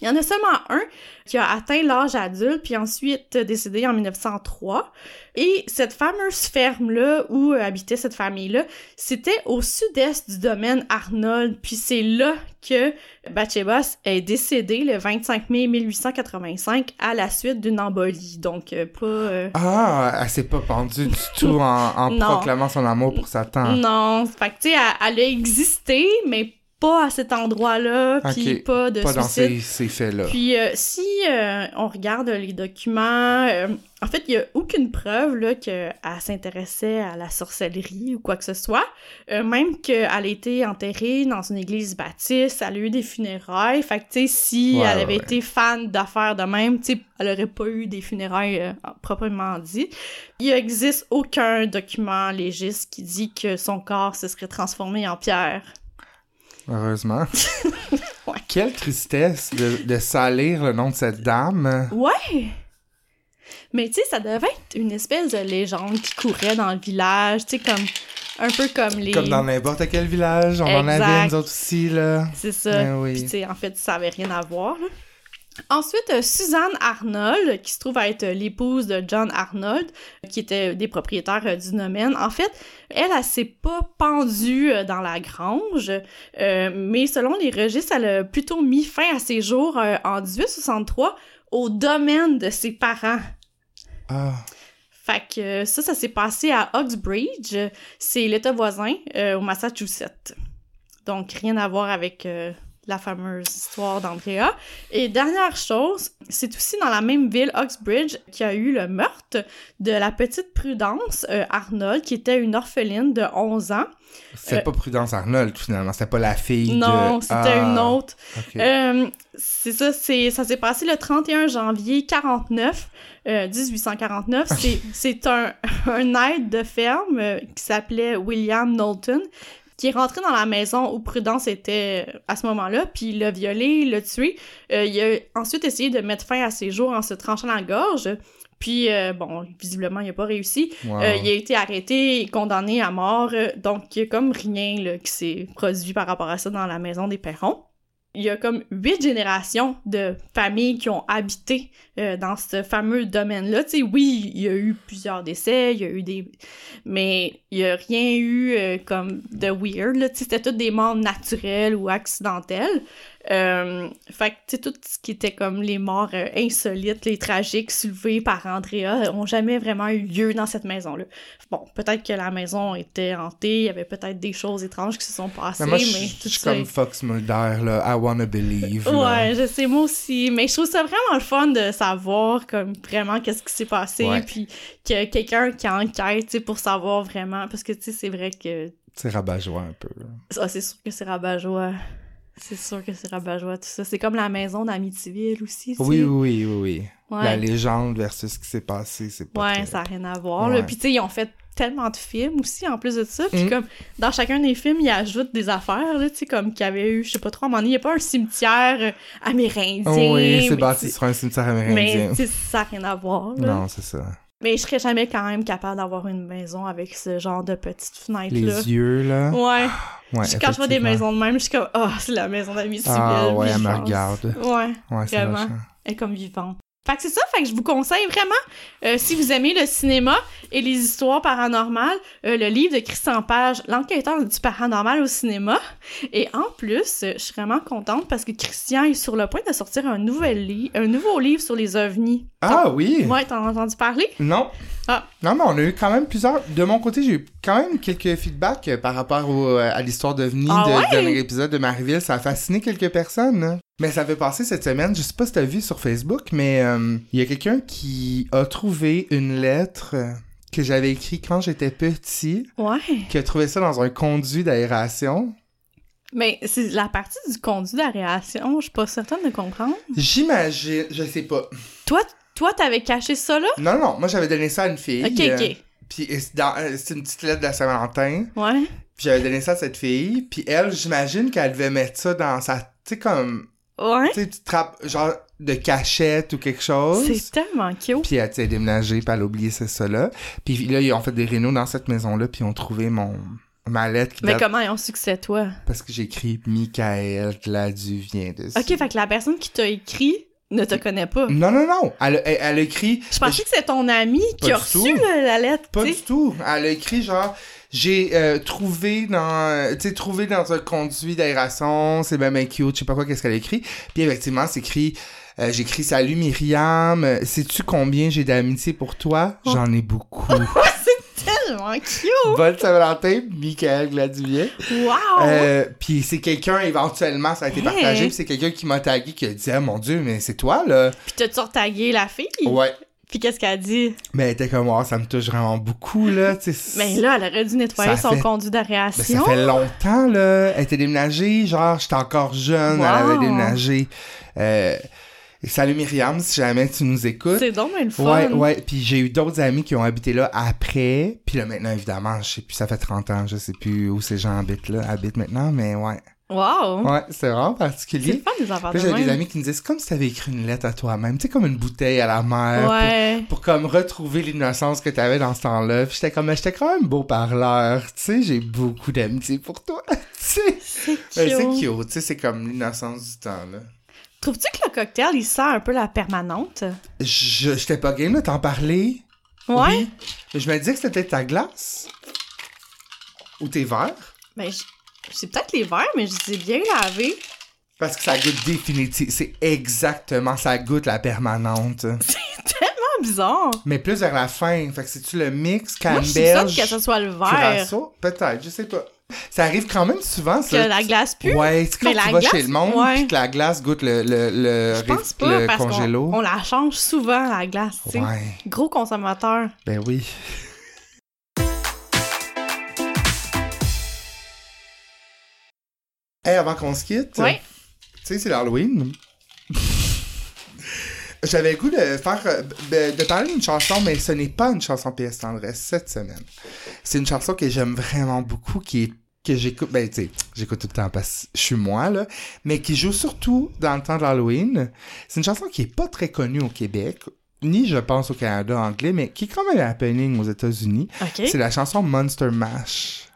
[SPEAKER 1] Il y en a seulement un qui a atteint l'âge adulte, puis ensuite décédé en 1903. Et cette fameuse ferme-là, où euh, habitait cette famille-là, c'était au sud-est du domaine Arnold, puis c'est là que Bathsheba est décédée le 25 mai 1885 à la suite d'une embolie. Donc, euh, pas... euh,
[SPEAKER 2] Ah, elle s'est pas pendue du tout en, proclamant son amour pour Satan.
[SPEAKER 1] Non, fait que tu sais, elle, elle a existé, mais pas à cet endroit-là, puis pas de
[SPEAKER 2] Pas dans ces, ces faits-là.
[SPEAKER 1] Puis euh, si euh, on regarde les documents, euh, en fait, il y a aucune preuve là qu'elle s'intéressait à la sorcellerie ou quoi que ce soit. Même qu'elle a été enterrée dans une église baptiste, elle a eu des funérailles. Fait que tu sais, si
[SPEAKER 2] Ouais,
[SPEAKER 1] elle avait
[SPEAKER 2] ouais.
[SPEAKER 1] été fan d'affaires de même, tu sais, elle aurait pas eu des funérailles proprement dit. Il existe aucun document légiste qui dit que son corps se serait transformé en pierre.
[SPEAKER 2] Heureusement.
[SPEAKER 1] Ouais.
[SPEAKER 2] Quelle tristesse de, de salir le nom de cette dame.
[SPEAKER 1] Ouais! Mais tu sais, ça devait être une espèce de légende qui courait dans le village, tu sais, comme un peu comme les.
[SPEAKER 2] Comme dans n'importe quel village, on en avait nous autres aussi, là.
[SPEAKER 1] C'est ça.
[SPEAKER 2] Ben oui.
[SPEAKER 1] Puis tu sais, en fait, ça avait rien à voir. là. Ensuite, euh, Suzanne Arnold, qui se trouve à être euh, l'épouse de John Arnold, qui était des propriétaires euh, du domaine. En fait, elle, elle, s'est pas pendue dans la grange, euh, mais selon les registres, elle a plutôt mis fin à ses jours euh, en 1863 au domaine de ses parents.
[SPEAKER 2] Ah,
[SPEAKER 1] Fait que ça, ça s'est passé à Uxbridge. C'est l'État voisin euh, au Massachusetts. Donc, rien à voir avec la fameuse histoire d'Andrea. Et dernière chose, c'est aussi dans la même ville, Uxbridge, qu'il y a eu le meurtre de la petite Prudence euh, Arnold, qui était une orpheline de 11 ans.
[SPEAKER 2] c'était
[SPEAKER 1] Euh,
[SPEAKER 2] pas Prudence Arnold, finalement. C'était pas la fille
[SPEAKER 1] Non,
[SPEAKER 2] de...
[SPEAKER 1] c'était
[SPEAKER 2] Ah,
[SPEAKER 1] une autre.
[SPEAKER 2] ok.
[SPEAKER 1] Euh, c'est ça, c'est, ça s'est passé le 31 janvier 49, euh, 1849. C'est, c'est un, un aide de ferme euh, qui s'appelait William Knowlton qui est rentré dans la maison où Prudence était euh, à ce moment-là, puis il l'a violé, l'a tué. Euh, il a ensuite essayé de mettre fin à ses jours en se tranchant la gorge. Puis, euh, bon, visiblement, il n'a pas réussi.
[SPEAKER 2] Wow.
[SPEAKER 1] Euh, il a été arrêté et condamné à mort, donc il y a comme rien là, qui s'est produit par rapport à ça dans la maison des Perrons. Il y a comme huit générations de familles qui ont habité euh, dans ce fameux domaine-là. Tu sais, oui, il y a eu plusieurs décès, il y a eu des... Mais il y a rien eu euh, comme de weird, là. Tu sais, c'était toutes des morts naturelles ou accidentelles. Euh, fait que, tu sais, tout ce qui était comme les morts euh, insolites, les tragiques soulevées par Andrea, ont jamais vraiment eu lieu dans cette maison-là. Bon, peut-être que la maison était hantée, il y avait peut-être des choses étranges qui se sont passées,
[SPEAKER 2] Mais moi, je je
[SPEAKER 1] tout
[SPEAKER 2] suis comme Fox Mulder, là. I wanna believe. là.
[SPEAKER 1] Ouais, je sais, moi aussi. Mais je trouve ça vraiment le fun de savoir, comme, vraiment qu'est-ce qui s'est passé,
[SPEAKER 2] Ouais.
[SPEAKER 1] puis que quelqu'un qui enquête, tu sais, pour savoir vraiment, parce que, tu sais, c'est vrai que...
[SPEAKER 2] C'est rabat-joie un peu. là.
[SPEAKER 1] Ah, c'est sûr que c'est rabat-joie. C'est sûr que c'est rabat-joie, tout ça. C'est comme la maison d'Amityville aussi, tu.
[SPEAKER 2] Oui, oui, oui, oui.
[SPEAKER 1] Ouais.
[SPEAKER 2] La légende versus ce qui s'est passé, c'est pas
[SPEAKER 1] Ouais,
[SPEAKER 2] très-
[SPEAKER 1] ça n'a rien à voir. Là.
[SPEAKER 2] Ouais.
[SPEAKER 1] Puis, tu sais, ils ont fait tellement de films aussi, en plus de ça. Puis,
[SPEAKER 2] Mm.
[SPEAKER 1] comme, dans chacun des films, ils ajoutent des affaires, là, tu sais, comme qu'il y avait eu, je sais pas trop, à un moment donné, il n'y a pas un cimetière euh, amérindien.
[SPEAKER 2] Oh oui, c'est
[SPEAKER 1] mais
[SPEAKER 2] bâti sur un cimetière
[SPEAKER 1] Mais,
[SPEAKER 2] amérindien.
[SPEAKER 1] tu sais, ça n'a rien à voir, là.
[SPEAKER 2] Non, c'est ça.
[SPEAKER 1] Mais je serais jamais quand même capable d'avoir une maison avec ce genre de petites fenêtres-là.
[SPEAKER 2] Les yeux, là.
[SPEAKER 1] Ouais.
[SPEAKER 2] Ouais,
[SPEAKER 1] Je- quand je vois des maisons de même, je suis comme, oh, c'est la maison d'Amityville.
[SPEAKER 2] Ah ouais, elle me regarde.
[SPEAKER 1] Ouais,
[SPEAKER 2] Ouais, c'est
[SPEAKER 1] Vraiment. elle est comme vivante. Fait que c'est ça, fait que je vous conseille vraiment, euh, si vous aimez le cinéma et les histoires paranormales, euh, le livre de Christian Page, L'enquêteur du paranormal au cinéma. Et en plus, euh, je suis vraiment contente parce que Christian est sur le point de sortir un nouvel livre, un nouveau livre sur les ovnis.
[SPEAKER 2] Ah oui?
[SPEAKER 1] Ouais, t'en as entendu parler?
[SPEAKER 2] Non.
[SPEAKER 1] Ah.
[SPEAKER 2] Non, mais on a eu quand même plusieurs. De mon côté, j'ai eu quand même quelques feedbacks par rapport au- à l'histoire d'OVNI
[SPEAKER 1] Ah
[SPEAKER 2] de-
[SPEAKER 1] ouais?
[SPEAKER 2] du dernier épisode de Marieville. Ça a fasciné quelques personnes. Mais ça fait passer cette semaine, je sais pas si t'as vu sur Facebook, mais euh, il y a quelqu'un qui a trouvé une lettre euh, que j'avais écrite quand j'étais petit,
[SPEAKER 1] Ouais.
[SPEAKER 2] qui a trouvé ça dans un conduit d'aération.
[SPEAKER 1] Mais c'est la partie du conduit d'aération, je suis pas certaine de comprendre.
[SPEAKER 2] J'imagine, je sais pas.
[SPEAKER 1] Toi, toi, t'avais caché ça là?
[SPEAKER 2] Non, non, moi j'avais donné ça à une fille.
[SPEAKER 1] Ok,
[SPEAKER 2] euh,
[SPEAKER 1] ok.
[SPEAKER 2] Puis euh, euh, c'est une petite lettre de la Saint-Valentin.
[SPEAKER 1] Ouais.
[SPEAKER 2] Puis j'avais donné ça à cette fille. Puis elle, j'imagine qu'elle devait mettre ça dans sa. Tu sais, comme.
[SPEAKER 1] Ouais.
[SPEAKER 2] Tu sais, tu trappes genre de cachette ou quelque chose.
[SPEAKER 1] C'est tellement cute.
[SPEAKER 2] Puis elle s'est déménagé, puis elle a oublié c'est ça là. Puis là, ils ont fait des rénaux dans cette maison-là, puis ils ont trouvé mon. Ma lettre qui
[SPEAKER 1] Mais
[SPEAKER 2] date-
[SPEAKER 1] comment ils ont su que c'est toi?
[SPEAKER 2] Parce que j'ai écrit Michael Gladu vient dessus.
[SPEAKER 1] Ok, fait que la personne qui t'a écrit ne te connaît pas.
[SPEAKER 2] Non, non, non. Elle, a- elle, écrit.
[SPEAKER 1] Je pensais que c'est ton ami qui a reçu la lettre,
[SPEAKER 2] Pas
[SPEAKER 1] tu
[SPEAKER 2] du tout. Elle a écrit genre j'ai euh, trouvé dans tu sais trouvé dans un conduit d'aération, c'est même cute, je sais pas quoi qu'est-ce qu'elle a écrit. Puis effectivement, c'est écrit euh, j'ai écrit salut Myriam, euh, sais-tu combien j'ai d'amitié pour toi?
[SPEAKER 1] Oh.
[SPEAKER 2] J'en ai beaucoup.
[SPEAKER 1] Tellement cute!
[SPEAKER 2] Bonne Saint-Valentin, Michael Gladuvier.
[SPEAKER 1] Wow!
[SPEAKER 2] Euh, puis c'est quelqu'un éventuellement ça a été
[SPEAKER 1] Hey.
[SPEAKER 2] partagé, puis c'est quelqu'un qui m'a tagué qui a dit ah mon dieu, mais c'est toi là.
[SPEAKER 1] Puis t'as-tu retagué la fille?
[SPEAKER 2] Ouais.
[SPEAKER 1] Puis qu'est-ce qu'elle a dit?
[SPEAKER 2] Mais elle était comme oh, ça me touche vraiment beaucoup là, tu sais.
[SPEAKER 1] Mais là, elle aurait dû nettoyer son
[SPEAKER 2] fait-
[SPEAKER 1] conduit
[SPEAKER 2] Ben,
[SPEAKER 1] d'aération.
[SPEAKER 2] ça fait longtemps, là. Elle était déménagée, genre, j'étais encore jeune,
[SPEAKER 1] Wow.
[SPEAKER 2] elle avait déménagé. Euh, salut Myriam, si jamais tu nous écoutes.
[SPEAKER 1] C'est donc le fun.
[SPEAKER 2] Ouais, ouais. Puis j'ai eu d'autres amis qui ont habité là après. Puis là, maintenant, évidemment, je sais plus, ça fait 30 ans, je sais plus où ces gens habitent là, habitent maintenant, mais ouais.
[SPEAKER 1] Wow!
[SPEAKER 2] Ouais, c'est vraiment
[SPEAKER 1] C'est
[SPEAKER 2] particulier.
[SPEAKER 1] fun des affaires
[SPEAKER 2] j'ai des amis qui me disent, c'est comme si t'avais écrit une lettre à toi-même. Tu sais, comme une bouteille à la mer. pour-
[SPEAKER 1] Ouais.
[SPEAKER 2] Pour, comme retrouver l'innocence que t'avais dans ce temps-là. Puis j'étais comme, j'étais quand même beau parleur. Tu sais, j'ai beaucoup d'amitié pour toi. tu sais.
[SPEAKER 1] C'est
[SPEAKER 2] c'est
[SPEAKER 1] cute.
[SPEAKER 2] cute, tu sais, c'est comme l'innocence du temps, là.
[SPEAKER 1] Trouves-tu que le cocktail, il sent un peu la permanente?
[SPEAKER 2] Je, j'étais pas game de t'en parler.
[SPEAKER 1] Ouais?
[SPEAKER 2] Oui. Mais je me disais que c'était ta glace. Ou tes verres.
[SPEAKER 1] Ben, je- c'est peut-être les verres, mais je les ai bien lavés.
[SPEAKER 2] Parce que ça goûte définitivement. C'est exactement, ça goûte la permanente.
[SPEAKER 1] C'est tellement bizarre.
[SPEAKER 2] Mais plus vers la fin. Fait que c'est-tu le mix,
[SPEAKER 1] Moi, je suis
[SPEAKER 2] canneberge,
[SPEAKER 1] que ce soit le verre?
[SPEAKER 2] Peut-être, je sais pas. Ça arrive quand même souvent,
[SPEAKER 1] que
[SPEAKER 2] ça.
[SPEAKER 1] la glace pue?
[SPEAKER 2] Ouais, c'est quand tu vas
[SPEAKER 1] glace,
[SPEAKER 2] chez le monde,
[SPEAKER 1] ouais.
[SPEAKER 2] puis que la glace goûte le, le, le,
[SPEAKER 1] Je pense pas,
[SPEAKER 2] le
[SPEAKER 1] parce
[SPEAKER 2] congélo.
[SPEAKER 1] on la change souvent, la glace, tu sais.
[SPEAKER 2] Ouais,
[SPEAKER 1] Gros consommateur.
[SPEAKER 2] ben oui. Hey, avant qu'on se quitte, tu sais, c'est l'Halloween. J'avais le goût de faire euh, de, parler d'une chanson, mais ce n'est pas une chanson PS Tendresse cette semaine. C'est une chanson que j'aime vraiment beaucoup, qui est que j'écoute, ben tu sais, j'écoute tout le temps parce que je suis moi là, mais qui joue surtout dans le temps de l'Halloween. C'est une chanson qui est pas très connue au Québec, ni je pense au Canada anglais, mais qui est quand même happening aux États-Unis. C'est la chanson Monster Mash.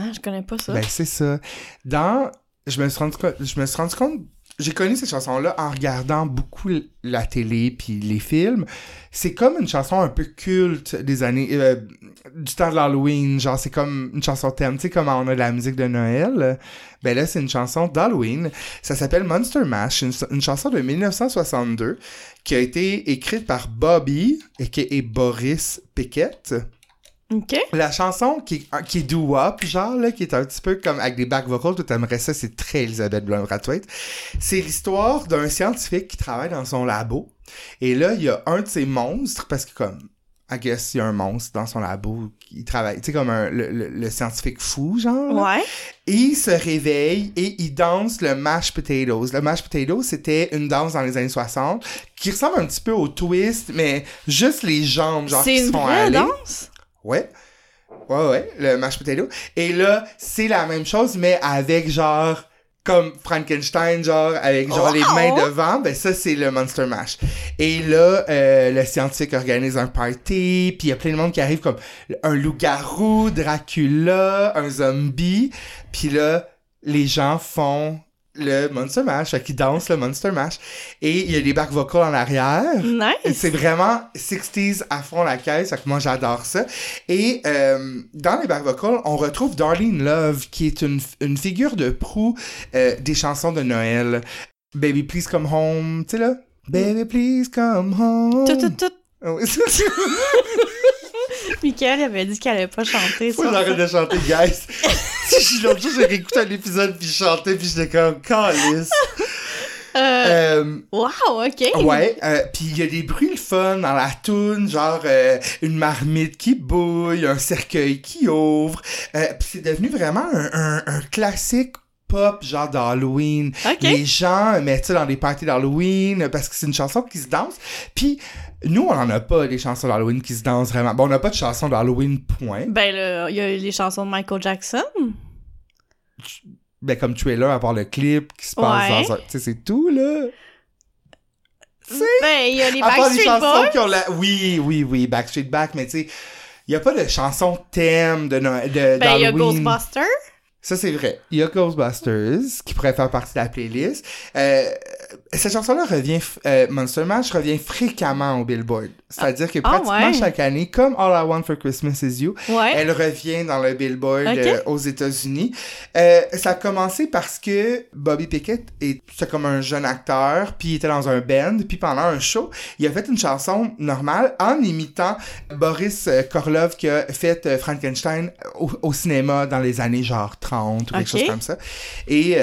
[SPEAKER 1] Ah, je connais pas ça.
[SPEAKER 2] Ben, c'est ça. Dans. Je me suis rendu compte. Je me suis rendu compte. J'ai connu cette chanson-là en regardant beaucoup la télé puis les films. C'est comme une chanson un peu culte des années. euh, du temps de l'Halloween. Genre, c'est comme une chanson thème. Tu sais, comme on a de la musique de Noël. Ben là, c'est une chanson d'Halloween. Ça s'appelle Monster Mash. Une, une chanson de 1962 qui a été écrite par Bobby et Boris Pickett.
[SPEAKER 1] OK.
[SPEAKER 2] La chanson qui, qui est doo-wop, genre, là, qui est un petit peu comme avec des back vocals, tout aimerais ça, c'est très Elisabeth Blount-Brathwaite. C'est l'histoire d'un scientifique qui travaille dans son labo. Et là, il y a un de ces monstres, parce que comme, I guess, il y a un monstre dans son labo qui travaille, tu sais, comme un, le, le- le scientifique fou, genre. là.
[SPEAKER 1] Ouais.
[SPEAKER 2] Et il se réveille et il danse le mash potatoes. Le mash potatoes, c'était une danse dans les années 60 qui ressemble un petit peu au twist, mais juste les jambes, genre, qui se font
[SPEAKER 1] vraie
[SPEAKER 2] aller.
[SPEAKER 1] danse?
[SPEAKER 2] Ouais. Ouais, ouais, le mash potato. Et là, c'est la même chose, mais avec genre, comme Frankenstein, genre, avec genre les mains devant, ben ça, c'est le Monster Mash. Et là, euh, le scientifique organise un party, puis il y a plein de monde qui arrive comme un loup-garou, Dracula, un zombie, puis là, les gens font le Monster Mash, fait qu'il danse le Monster Mash. Et il y a des back vocals en arrière.
[SPEAKER 1] Nice!
[SPEAKER 2] C'est vraiment 60s à fond la caisse, fait que moi j'adore ça. Et euh, dans les back vocals, on retrouve Darlene Love, qui est une, une figure de proue euh, des chansons de Noël. Baby Please Come Home, tu sais là? Baby Please Come Home.
[SPEAKER 1] Tout, tout, tout.
[SPEAKER 2] Ah
[SPEAKER 1] Michael avait dit qu'elle allait pas chanter
[SPEAKER 2] Faut
[SPEAKER 1] ça.
[SPEAKER 2] j'arrête de chanter, guys. L'autre jour, j'ai réécouté un épisode, puis je chantais, puis j'étais comme, calice.
[SPEAKER 1] Euh,
[SPEAKER 2] Euh,
[SPEAKER 1] wow, ok.
[SPEAKER 2] Ouais, euh, puis il y a des bruits le fun dans la toune, genre une marmite qui bouille, un cercueil qui ouvre. Puis c'est devenu vraiment un, un, un classique pop genre d'Halloween.
[SPEAKER 1] Ok.
[SPEAKER 2] Les gens mettent ça dans des parties d'Halloween parce que c'est une chanson qui se danse. Puis nous, on en a pas des chansons d'Halloween qui se dansent vraiment. Bon, on n'a pas de chansons d'Halloween, point.
[SPEAKER 1] Ben là, il y a les chansons de Michael Jackson.
[SPEAKER 2] Ben comme trailer, à part le clip qui se passe
[SPEAKER 1] Ouais.
[SPEAKER 2] dans un... Tu sais, c'est tout, là.
[SPEAKER 1] Ben, il y a les
[SPEAKER 2] À part les
[SPEAKER 1] Backstreet
[SPEAKER 2] chansons
[SPEAKER 1] Boys.
[SPEAKER 2] qui ont la... Oui, oui, oui, Backstreet Back, mais tu sais, il n'y a pas de chanson thème de, Noël- de
[SPEAKER 1] Ben, il y a. Ghostbusters.
[SPEAKER 2] Ça, c'est vrai. Il y a Ghostbusters, qui pourrait faire partie de la playlist. Euh, cette chanson-là revient... euh, Monster Mash revient fréquemment au Billboard. C'est-à-dire que
[SPEAKER 1] Ah,
[SPEAKER 2] pratiquement
[SPEAKER 1] ouais.
[SPEAKER 2] chaque année, comme All I Want for Christmas is You,
[SPEAKER 1] Ouais.
[SPEAKER 2] elle revient dans le Billboard euh, aux États-Unis. Euh, ça a commencé parce que Bobby Pickett c'est comme un jeune acteur, puis il était dans un band, puis pendant un show, il a fait une chanson normale en imitant Boris euh, Korlov qui a fait euh, Frankenstein au, au cinéma dans les années genre 30 ou quelque chose comme ça. Et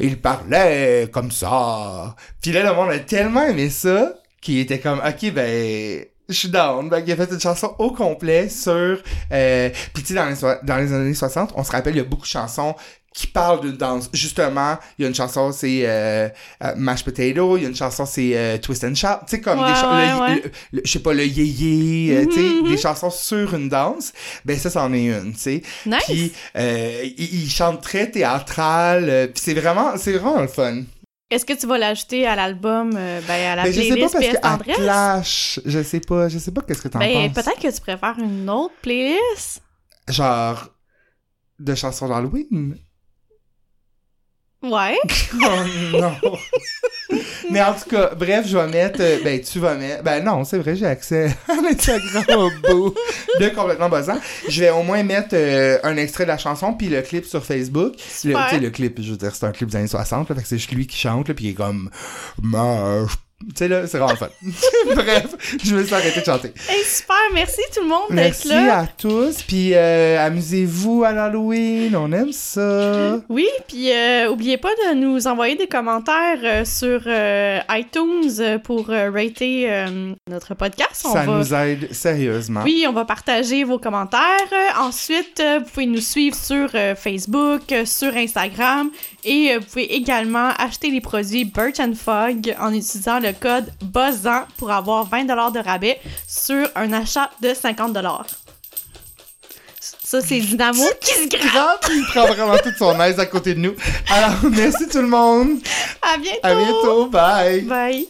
[SPEAKER 2] il parlait comme ça. Puis là, le monde a tellement aimé ça qu'il était comme, ok, ben, je suis down. Ben, il a fait une chanson au complet sur... Euh, Puis tu sais, dans les, dans les années 60, on se rappelle, il y a beaucoup de chansons qui parlent d'une danse. Justement, il y a une chanson, c'est euh, euh, Mashed Potato, il y a une chanson, c'est euh, Twist and Shout. Tu sais, comme
[SPEAKER 1] Ouais,
[SPEAKER 2] des chansons,
[SPEAKER 1] ouais, ouais.
[SPEAKER 2] je sais pas, le yéyé, euh, tu sais,
[SPEAKER 1] Mhm,
[SPEAKER 2] des
[SPEAKER 1] mhm.
[SPEAKER 2] chansons sur une danse. Ben ça, c'en est une, tu sais.
[SPEAKER 1] Nice.
[SPEAKER 2] Puis il, il chante très théâtral, puis c'est vraiment, c'est vraiment le fun.
[SPEAKER 1] Est-ce que tu vas l'ajouter à l'album, euh, ben, à la
[SPEAKER 2] Mais je sais pas
[SPEAKER 1] playlist
[SPEAKER 2] parce
[SPEAKER 1] PS
[SPEAKER 2] que à
[SPEAKER 1] Tendresse?
[SPEAKER 2] Clash, je sais pas, je sais pas qu'est-ce que t'en
[SPEAKER 1] Ben,
[SPEAKER 2] penses.
[SPEAKER 1] peut-être que tu préfères une autre playlist.
[SPEAKER 2] Genre de chansons d'Halloween.
[SPEAKER 1] Ouais.
[SPEAKER 2] Oh non. Mais en tout cas, bref, je vais mettre. euh, ben, tu vas mettre. Ben non, c'est vrai, j'ai accès à l'Instagram au bout de complètement buzzant. Je vais au moins mettre euh, un extrait de la chanson puis le clip sur Facebook. Le,
[SPEAKER 1] Super.
[SPEAKER 2] tu sais, le clip, je veux dire, c'est un clip des années 60, là, fait que c'est juste lui qui chante, là, puis il est comme. Tu sais, là, c'est vraiment fun. bref, je me suis arrêté de chanter.
[SPEAKER 1] Hey, super. Merci tout le monde d'être
[SPEAKER 2] Merci
[SPEAKER 1] là.
[SPEAKER 2] à tous, puis euh, amusez-vous à l'Halloween, on aime ça.
[SPEAKER 1] Oui, puis euh, oubliez pas de nous envoyer des commentaires euh, sur euh, iTunes pour rater notre podcast. On
[SPEAKER 2] Ça
[SPEAKER 1] va...
[SPEAKER 2] nous aide sérieusement.
[SPEAKER 1] Oui, on va partager vos commentaires. Ensuite, vous pouvez nous suivre sur Facebook, sur Instagram et euh, vous pouvez également acheter les produits Birch and Fog en utilisant le code BUZZAN pour avoir 20$ de rabais sur un achat de 50$. Ça, c'est Dynamo qui se gratte.
[SPEAKER 2] Il prend vraiment toute son aise à côté de nous. Alors, merci tout le monde.
[SPEAKER 1] À bientôt!
[SPEAKER 2] À bientôt. Bye.
[SPEAKER 1] Bye!